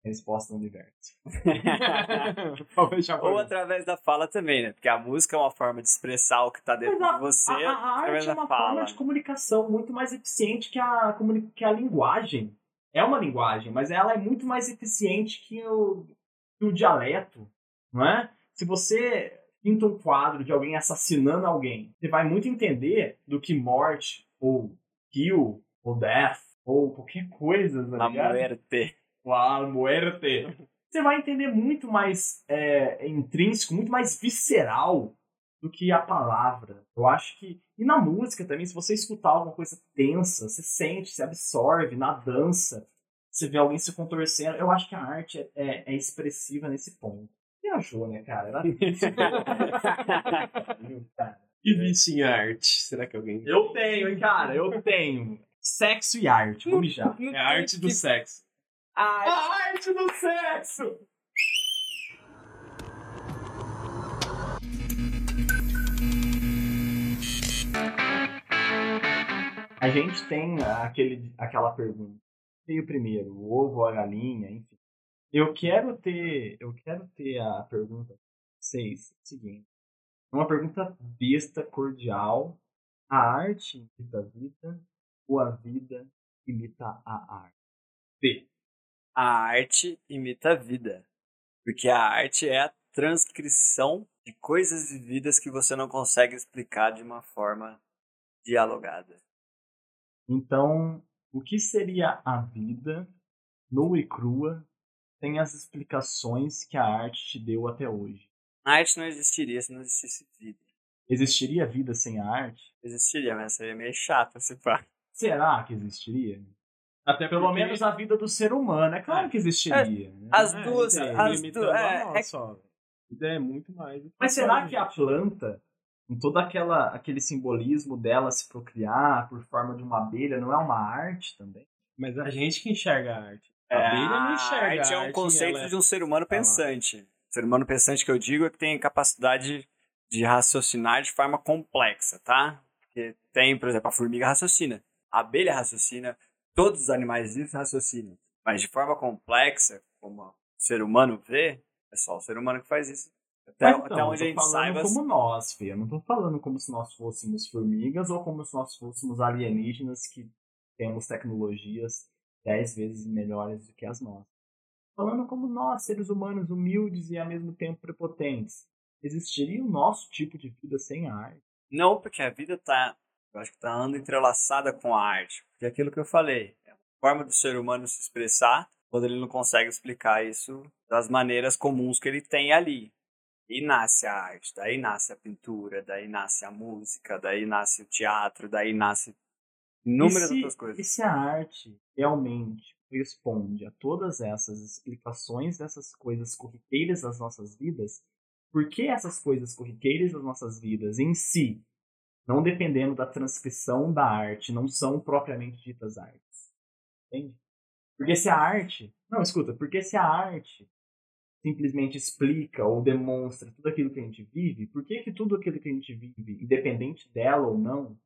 resposta do universo. <laughs> Ou através da fala também, né? Porque a música é uma forma de expressar o que tá dentro Mas a, de você a- a através arte é uma fala. forma de comunicação muito mais eficiente que a, que a linguagem. É uma linguagem, mas ela é muito mais eficiente que o, que o dialeto, não é? Se você pinta um quadro de alguém assassinando alguém, você vai muito entender do que morte, ou kill, ou death, ou qualquer coisa, tá A ligado? muerte. A muerte. você vai entender muito mais é, intrínseco, muito mais visceral do que a palavra. Eu acho que. E na música também, se você escutar alguma coisa tensa, você sente, você absorve. Na dança, você vê alguém se contorcendo. Eu acho que a arte é, é, é expressiva nesse ponto. Viajou, né, cara? Era... <laughs> E vício em arte? Será que alguém. eu tenho, hein, cara? Eu tenho. Sexo e arte. Vou mijar. <laughs> É a arte do sexo. A arte do sexo! A gente tem aquele, aquela pergunta. Veio primeiro, o ovo ou a galinha, enfim. Eu quero ter, eu quero ter a pergunta 6, seguinte. Uma pergunta besta, cordial. A arte imita a vida ou a vida imita a arte? B. a arte imita a vida. Porque a arte é a transcrição de coisas vividas que você não consegue explicar de uma forma dialogada. Então, o que seria a vida, nua e crua, sem as explicações que a arte te deu até hoje? A arte não existiria se não existisse vida. Existiria vida sem a arte? Existiria, mas seria meio chato se pá. Será que existiria? Até Pelo porque- menos a vida do ser humano, é claro que existiria. né? As É, duas. então, as limitando du- a é, é nossa, é muito mais. do Mas só será que a planta, com todo aquela, aquele simbolismo dela se procriar por forma de uma abelha, não é uma arte também? Mas a gente que enxerga a arte. A É, abelha não enxerga. a arte é a um arte, conceito ela de um ser humano Tá pensante. O ser humano pensante que eu digo é que tem capacidade de raciocinar de forma complexa, tá? Porque tem, por exemplo, a formiga raciocina, a abelha raciocina, todos os animais vivos raciocinam. Mas de forma complexa, como o ser humano vê, é só o ser humano que faz isso. Até, então, até onde a gente falando saiba. como nós, Fê. Eu não tô falando como se nós fôssemos formigas ou como se nós fôssemos alienígenas que temos tecnologias dez vezes melhores do que as nossas. Falando como nós, seres humanos humildes e ao mesmo tempo prepotentes. Existiria o nosso tipo de vida sem a arte? Não, porque a vida tá, eu acho que tá andando entrelaçada com a arte. Porque é aquilo que eu falei, é uma forma do ser humano se expressar quando ele não consegue explicar isso das maneiras comuns que ele tem ali. E nasce a arte, daí nasce a pintura, daí nasce a música, daí nasce o teatro, daí nasce inúmeras e se, outras coisas. E se a arte realmente responde a todas essas explicações dessas coisas corriqueiras das nossas vidas, por que essas coisas corriqueiras das nossas vidas em si, não dependendo da transcrição da arte, não são propriamente ditas artes? Entende? Porque se a arte. Não, escuta, porque se a arte simplesmente explica ou demonstra tudo aquilo que a gente vive, por que, que tudo aquilo que a gente vive, independente dela ou não,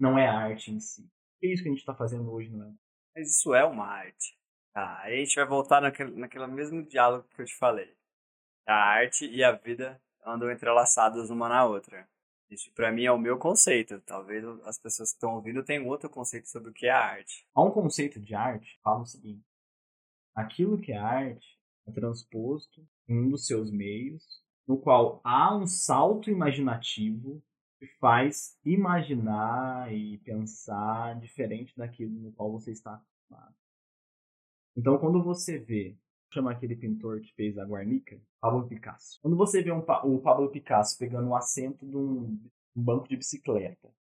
não é arte em si? Que isso que a gente está fazendo hoje não é? Mas isso é uma arte. Tá, aí a gente vai voltar naquele, naquele mesmo diálogo que eu te falei. A arte e a vida andam entrelaçadas uma na outra. Isso pra mim é o meu conceito. Talvez as pessoas que estão ouvindo tenham outro conceito sobre o que é a arte. Há um conceito de arte que fala o seguinte: aquilo que é arte é transposto em um dos seus meios, no qual há um salto imaginativo faz imaginar e pensar diferente daquilo no qual você está acostumado. Então, quando você vê, chama aquele pintor que fez a Guarnica, Pablo Picasso. Quando você vê um, o Pablo Picasso pegando o assento de um, um banco de bicicleta,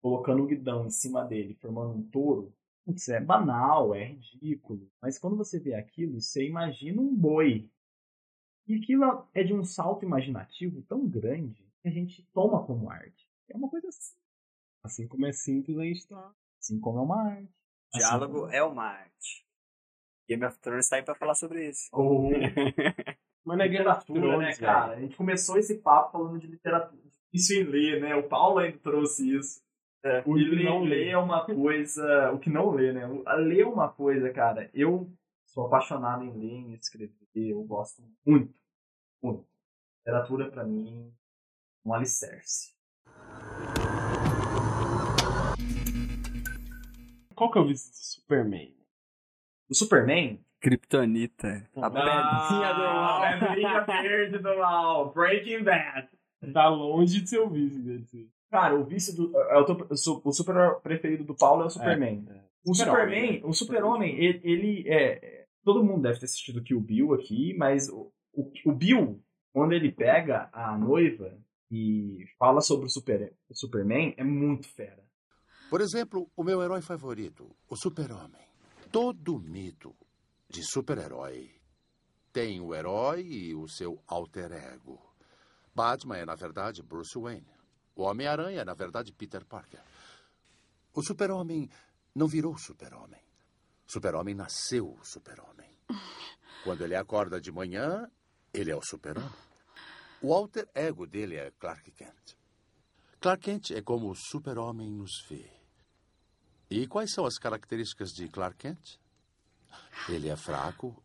colocando o guidão em cima dele, formando um touro, putz, é banal, é ridículo. Mas quando você vê aquilo, você imagina um boi. E aquilo é de um salto imaginativo tão grande que a gente toma como arte. É uma coisa assim, Assim como é simples, a gente tá. assim como é uma arte. Assim Diálogo como- é uma arte. Game of Thrones tá aí pra falar sobre isso. Ou <laughs> Mas não é Game of literatura, né, cara? A gente começou esse papo falando de literatura. Isso em ler, né? O Paulo ainda trouxe isso. É, o que ler, não lê. ler é uma coisa. O que não lê, né? O- ler é uma coisa, cara. Eu sou apaixonado em ler, em escrever. Eu gosto muito. Muito. Literatura, pra mim, é um alicerce. Qual que é o vício do Superman? O Superman. Kryptonita. A pedrinha do mal. A pedrinha verde do mal. Breaking Bad. Tá longe de ser o vício desse. Cara, o vício do. é o teu- o su- o super preferido do Paulo é o Superman. É. O Super-Homem, Superman, né? o Super-Homem, ele, ele é. todo mundo deve ter assistido Kill Bill aqui, mas o, o, o Bill, quando ele pega a noiva e fala sobre o, super, o Superman, é muito fera. Por exemplo, o meu herói favorito, o Super-Homem. Todo mito de super-herói tem o herói e o seu alter ego. Batman é, na verdade, Bruce Wayne. O Homem-Aranha é, na verdade, Peter Parker. O Super-Homem não virou Super-Homem. Super-Homem nasceu Super-Homem. Quando ele acorda de manhã, ele é o Super-Homem. O alter ego dele é Clark Kent. Clark Kent é como o Super-Homem nos vê. E quais são as características de Clark Kent? Ele é fraco,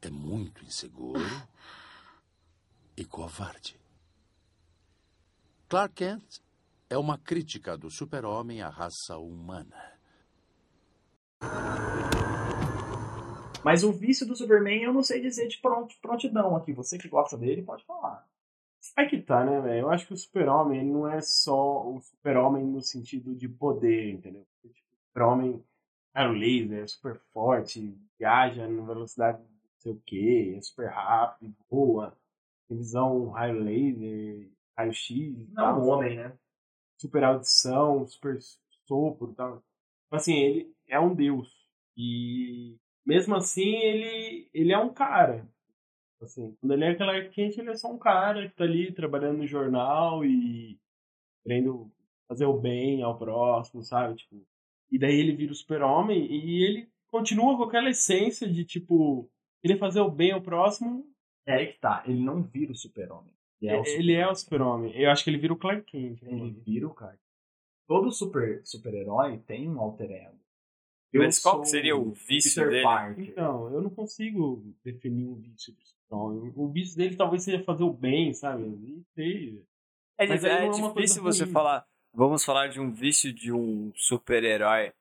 é muito inseguro e covarde. Clark Kent é uma crítica do super-homem à raça humana. Mas o vício do Superman eu não sei dizer de pront- prontidão aqui. Você que gosta dele pode falar. Aí que tá, né, velho? Eu acho que o super-homem ele não é só o super-homem no sentido de poder, entendeu? Tipo, o super-homem é o laser, é super forte, viaja na velocidade não sei o quê, é super rápido, voa, tem visão raio laser, raio-x Não, tal. um homem, né? super audição, super sopro e tal. Tipo Assim, ele é um deus. E mesmo assim, ele, ele é um cara. Assim, quando ele é Clark Kent, ele é só um cara que tá ali trabalhando no jornal e querendo fazer o bem ao próximo, sabe? Tipo, e daí ele vira o super-homem e ele continua com aquela essência de, tipo, querer fazer o bem ao próximo. É aí que tá. Ele não vira o super-homem. Ele é o é super-homem. Eu acho que ele vira o Clark Kent. né? Ele vira o cara. Todo super, super-herói tem um alter ego. Mas qual seria o vício Peter dele? Parker. Então, eu não consigo definir um vício super-homem. O vício dele talvez seja fazer o bem, sabe? E seja. É, Mas é não é difícil você ruim. falar. Vamos falar de um vício de um super-herói.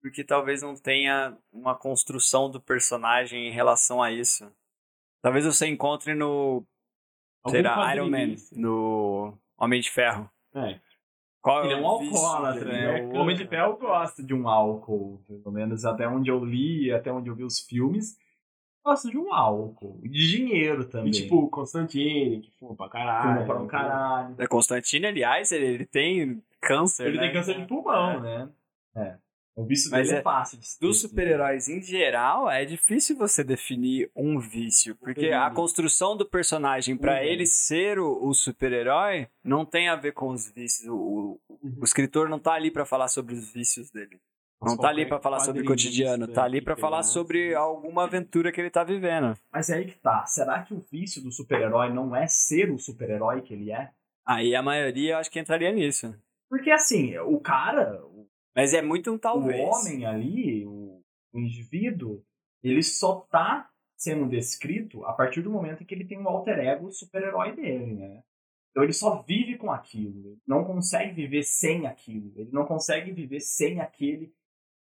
Porque talvez não tenha uma construção do personagem em relação a isso. Talvez você encontre no. Algum será Iron Man, no Homem de Ferro. É. Qual Ele é um o vício alcoólatra, né? O Homem de Ferro gosta de um álcool, pelo menos até onde eu li, até onde eu vi os filmes. Gosta de um álcool. E de dinheiro também. E tipo, o Constantine, que fuma pra caralho. fuma para um caralho. É Constantine, aliás, ele, ele tem câncer. Ele né? tem câncer de pulmão, né? É. O vício Mas dele é, é- fácil de Dos super-heróis em geral, é difícil você definir um vício, porque a construção do personagem pra Uhum. ele ser o, o super-herói não tem a ver com os vícios. O, o- o escritor não tá ali pra falar sobre os vícios dele. Não Mas tá ali pra falar sobre o cotidiano, tá ali pra falar sobre alguma aventura que ele tá vivendo. Mas é aí que tá. Será que o vício do super-herói não é ser o super-herói que ele é? Aí a maioria eu acho que entraria nisso. Porque assim, o cara, Mas é muito um talvez. o homem ali, o, o indivíduo, ele só tá sendo descrito a partir do momento em que ele tem um alter ego super-herói dele, né? Então ele só vive com aquilo, ele não consegue viver sem aquilo, ele não consegue viver sem aquele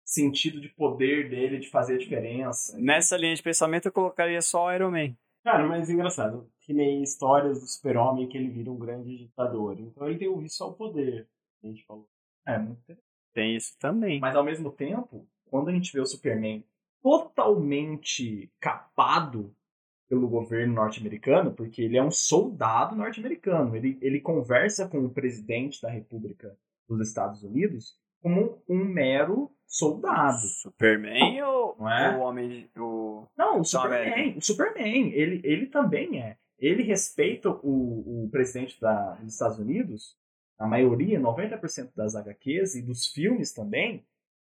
sentido de poder dele de fazer a diferença. Nessa linha de pensamento eu colocaria só o Iron Man. Cara, mas é engraçado. Que nem histórias do super-homem que ele vira um grande ditador. Então ele tem o vício ao poder. A gente falou. É muito interessante. Tem isso também. Mas ao mesmo tempo, quando a gente vê o Superman totalmente capado pelo governo norte-americano, porque ele é um soldado norte-americano, ele, ele conversa com o presidente da República dos Estados Unidos como um mero soldado. Superman ou Não é? o homem. O... Não, o Superman, América. o Superman, ele, ele também é. Ele respeita o, o presidente da, dos Estados Unidos, a maioria, 90% das HQs e dos filmes também,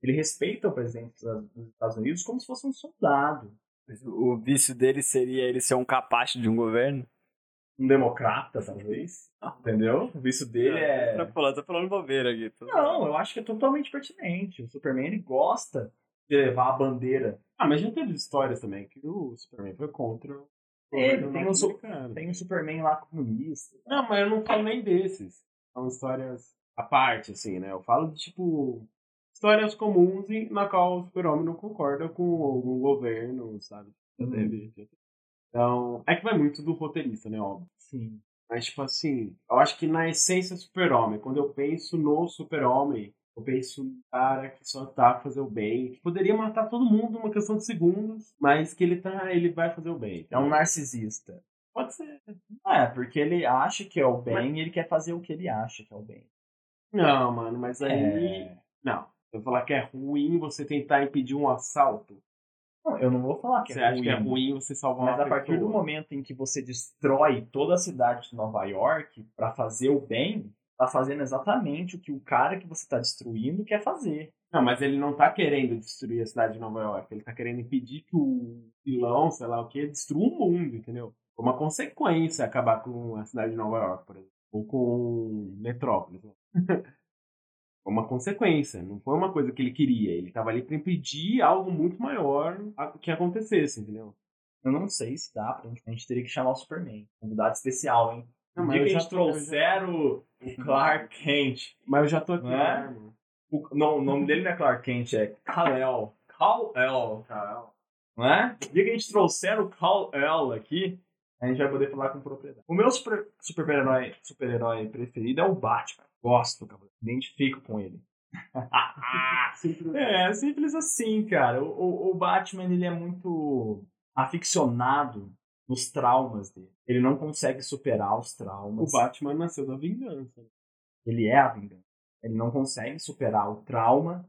ele respeita o presidente dos Estados Unidos como se fosse um soldado. O vício dele seria ele ser um capacho de um governo? Um democrata, talvez. Entendeu? O vício dele é. Tô falando, tô falando bobeira aqui. tô- Não, eu acho que é totalmente pertinente. O Superman ele gosta de levar a bandeira. Ah, mas já teve histórias também que o Superman foi contra o Ele governo tem um, tem um Superman lá comunista. Não, mas eu não falo nem desses. São histórias à parte, assim, né? Eu falo de, tipo, histórias comuns em- na qual o super-homem não concorda com algum governo, sabe? Uhum. Então, é que vai muito do roteirista, né, óbvio. Sim. Mas, tipo assim, eu acho que na essência super-homem, quando eu penso no super-homem, Eu penso um cara que só tá a fazer o bem, que poderia matar todo mundo numa questão de segundos, mas que ele tá, ele vai fazer o bem. É um narcisista. Pode ser. É, porque ele acha que é o bem e ele quer fazer o que ele acha que é o bem. Não, mano, mas aí. É... Não. Eu falar que é ruim você tentar impedir um assalto. Não, eu não vou falar que você é acha ruim. que é ruim você salvar Mas uma a partir do momento em que você destrói toda a cidade de Nova York pra fazer o bem, tá fazendo exatamente o que o cara que você tá destruindo quer fazer. Não, mas ele não tá querendo destruir a cidade de Nova York. Ele tá querendo impedir que o vilão, sei lá o que, destrua o mundo, entendeu? Foi uma consequência acabar com a cidade de Nova York, por exemplo. Ou com Metrópolis. né? Foi <laughs> uma consequência, não foi uma coisa que ele queria. Ele tava ali pra impedir algo muito maior que acontecesse, entendeu? Eu não sei se dá pra gente. A gente teria que chamar o Superman. Convidado especial, hein? Não, mas dia eu que a já eu já- o, o <laughs> Clark Kent. Mas eu já tô aqui, Não é? né? O, não, o nome dele não é Clark Kent, é Kal-El. Kal-El. Não é? No dia que a gente trouxer o Kal-El aqui, a gente vai poder falar com propriedade. O meu super- super-herói super-herói preferido é o Batman. Gosto, cara. Identifico com ele. <laughs> <laughs> É, simples assim, cara. O, o, o Batman, ele é muito aficionado nos traumas dele. Ele não consegue superar os O traumas. Batman nasceu da vingança. Ele é a vingança. Ele não consegue superar o trauma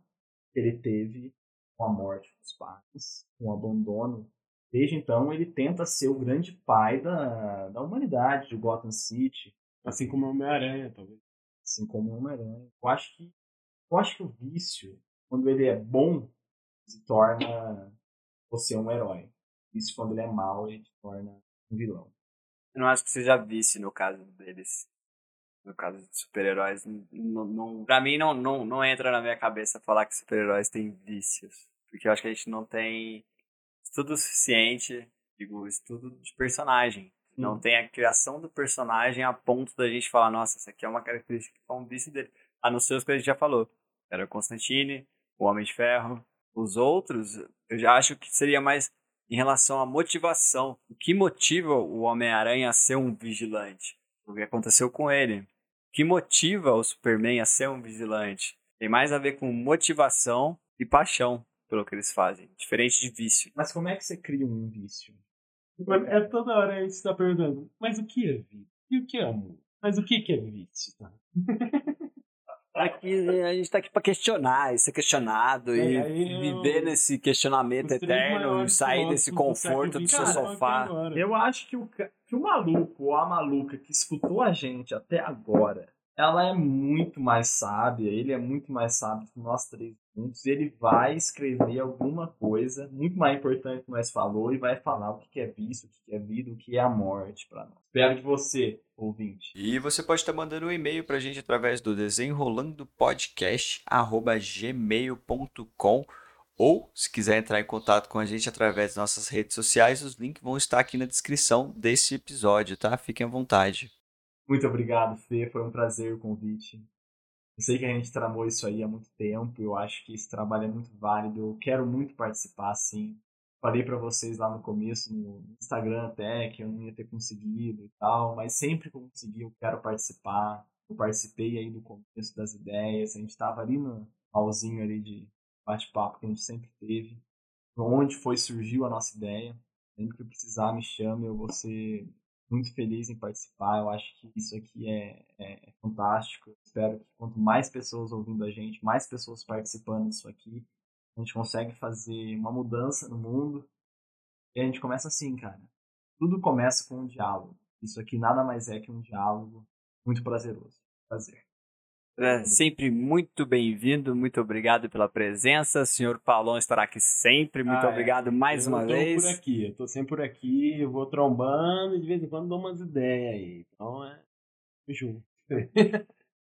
que ele teve com a morte dos pais, com o abandono. Desde então, ele tenta ser o grande pai da, da humanidade, de Gotham City, Assim como o Homem-Aranha, talvez. assim como o Homem-Aranha. Eu acho que eu acho que o vício, quando ele é bom, se torna você um herói. Isso quando ele é mau, ele te torna um vilão. Eu não acho que seja vice no caso deles. No caso de super-heróis. Não, não, pra mim, não, não, não entra na minha cabeça falar que super-heróis têm vícios. Porque eu acho que a gente não tem estudo suficiente, digo, estudo de personagem. Não tem a criação do personagem a ponto da gente falar, nossa, essa aqui é uma característica que vício dele. A não ser os que a gente já falou. Era o Constantine, o Homem de Ferro. Os outros, eu já acho que seria mais em relação à motivação. O que motiva o Homem-Aranha a ser um vigilante? O que aconteceu com ele? O que motiva o Superman a ser um vigilante? Tem mais a ver com motivação e paixão pelo que eles fazem, diferente de vício. Mas como é que você cria um vício? É toda hora a gente tá perguntando, mas o que é vida? E o que é amor? Mas o que é vício, tá? <laughs> Aqui, a gente tá aqui pra questionar, e ser questionado, e É, eu- viver nesse questionamento eterno, e sair desse conforto do seu sofá. Eu acho que o, que o maluco ou a maluca que escutou a gente até agora, ela é muito mais sábia, ele é muito mais sábio que nós três juntos, ele vai escrever alguma coisa muito mais importante que nós falou e vai falar o que que é vício, o que que é vida, o que é a morte pra nós. Espero de você, ouvinte. E você pode estar mandando um e-mail para a gente através do desenrolandopodcast.gmail.com ou, se quiser entrar em contato com a gente através das nossas redes sociais, os links vão estar aqui na descrição desse episódio, tá? Fiquem à vontade. Muito obrigado, Fê, foi um prazer o convite. Eu sei que a gente tramou isso aí há muito tempo, eu acho que esse trabalho é muito válido, eu quero muito participar, sim. Falei pra vocês lá no começo, no Instagram até, que eu não ia ter conseguido e tal, mas sempre que eu quero participar. Eu participei aí do começo das ideias, a gente tava ali no pauzinho ali de bate-papo que a gente sempre teve. Onde foi surgiu a nossa ideia. Sempre que precisar, me chame, eu vou ser muito feliz em participar. Eu acho que isso aqui é, é, é fantástico. Espero que quanto mais pessoas ouvindo a gente, mais pessoas participando disso aqui, a gente consegue fazer uma mudança no mundo. E a gente começa assim, cara. Tudo começa com um diálogo. Isso aqui nada mais é que um diálogo muito prazeroso. Prazer. É sempre muito bem-vindo, muito obrigado pela presença. O senhor Paulão estará aqui sempre. Muito Ah, é. obrigado mais eu uma vez. por aqui, eu tô sempre por aqui, eu vou trombando e de vez em quando dou umas ideias aí. Então é. Junto. <laughs>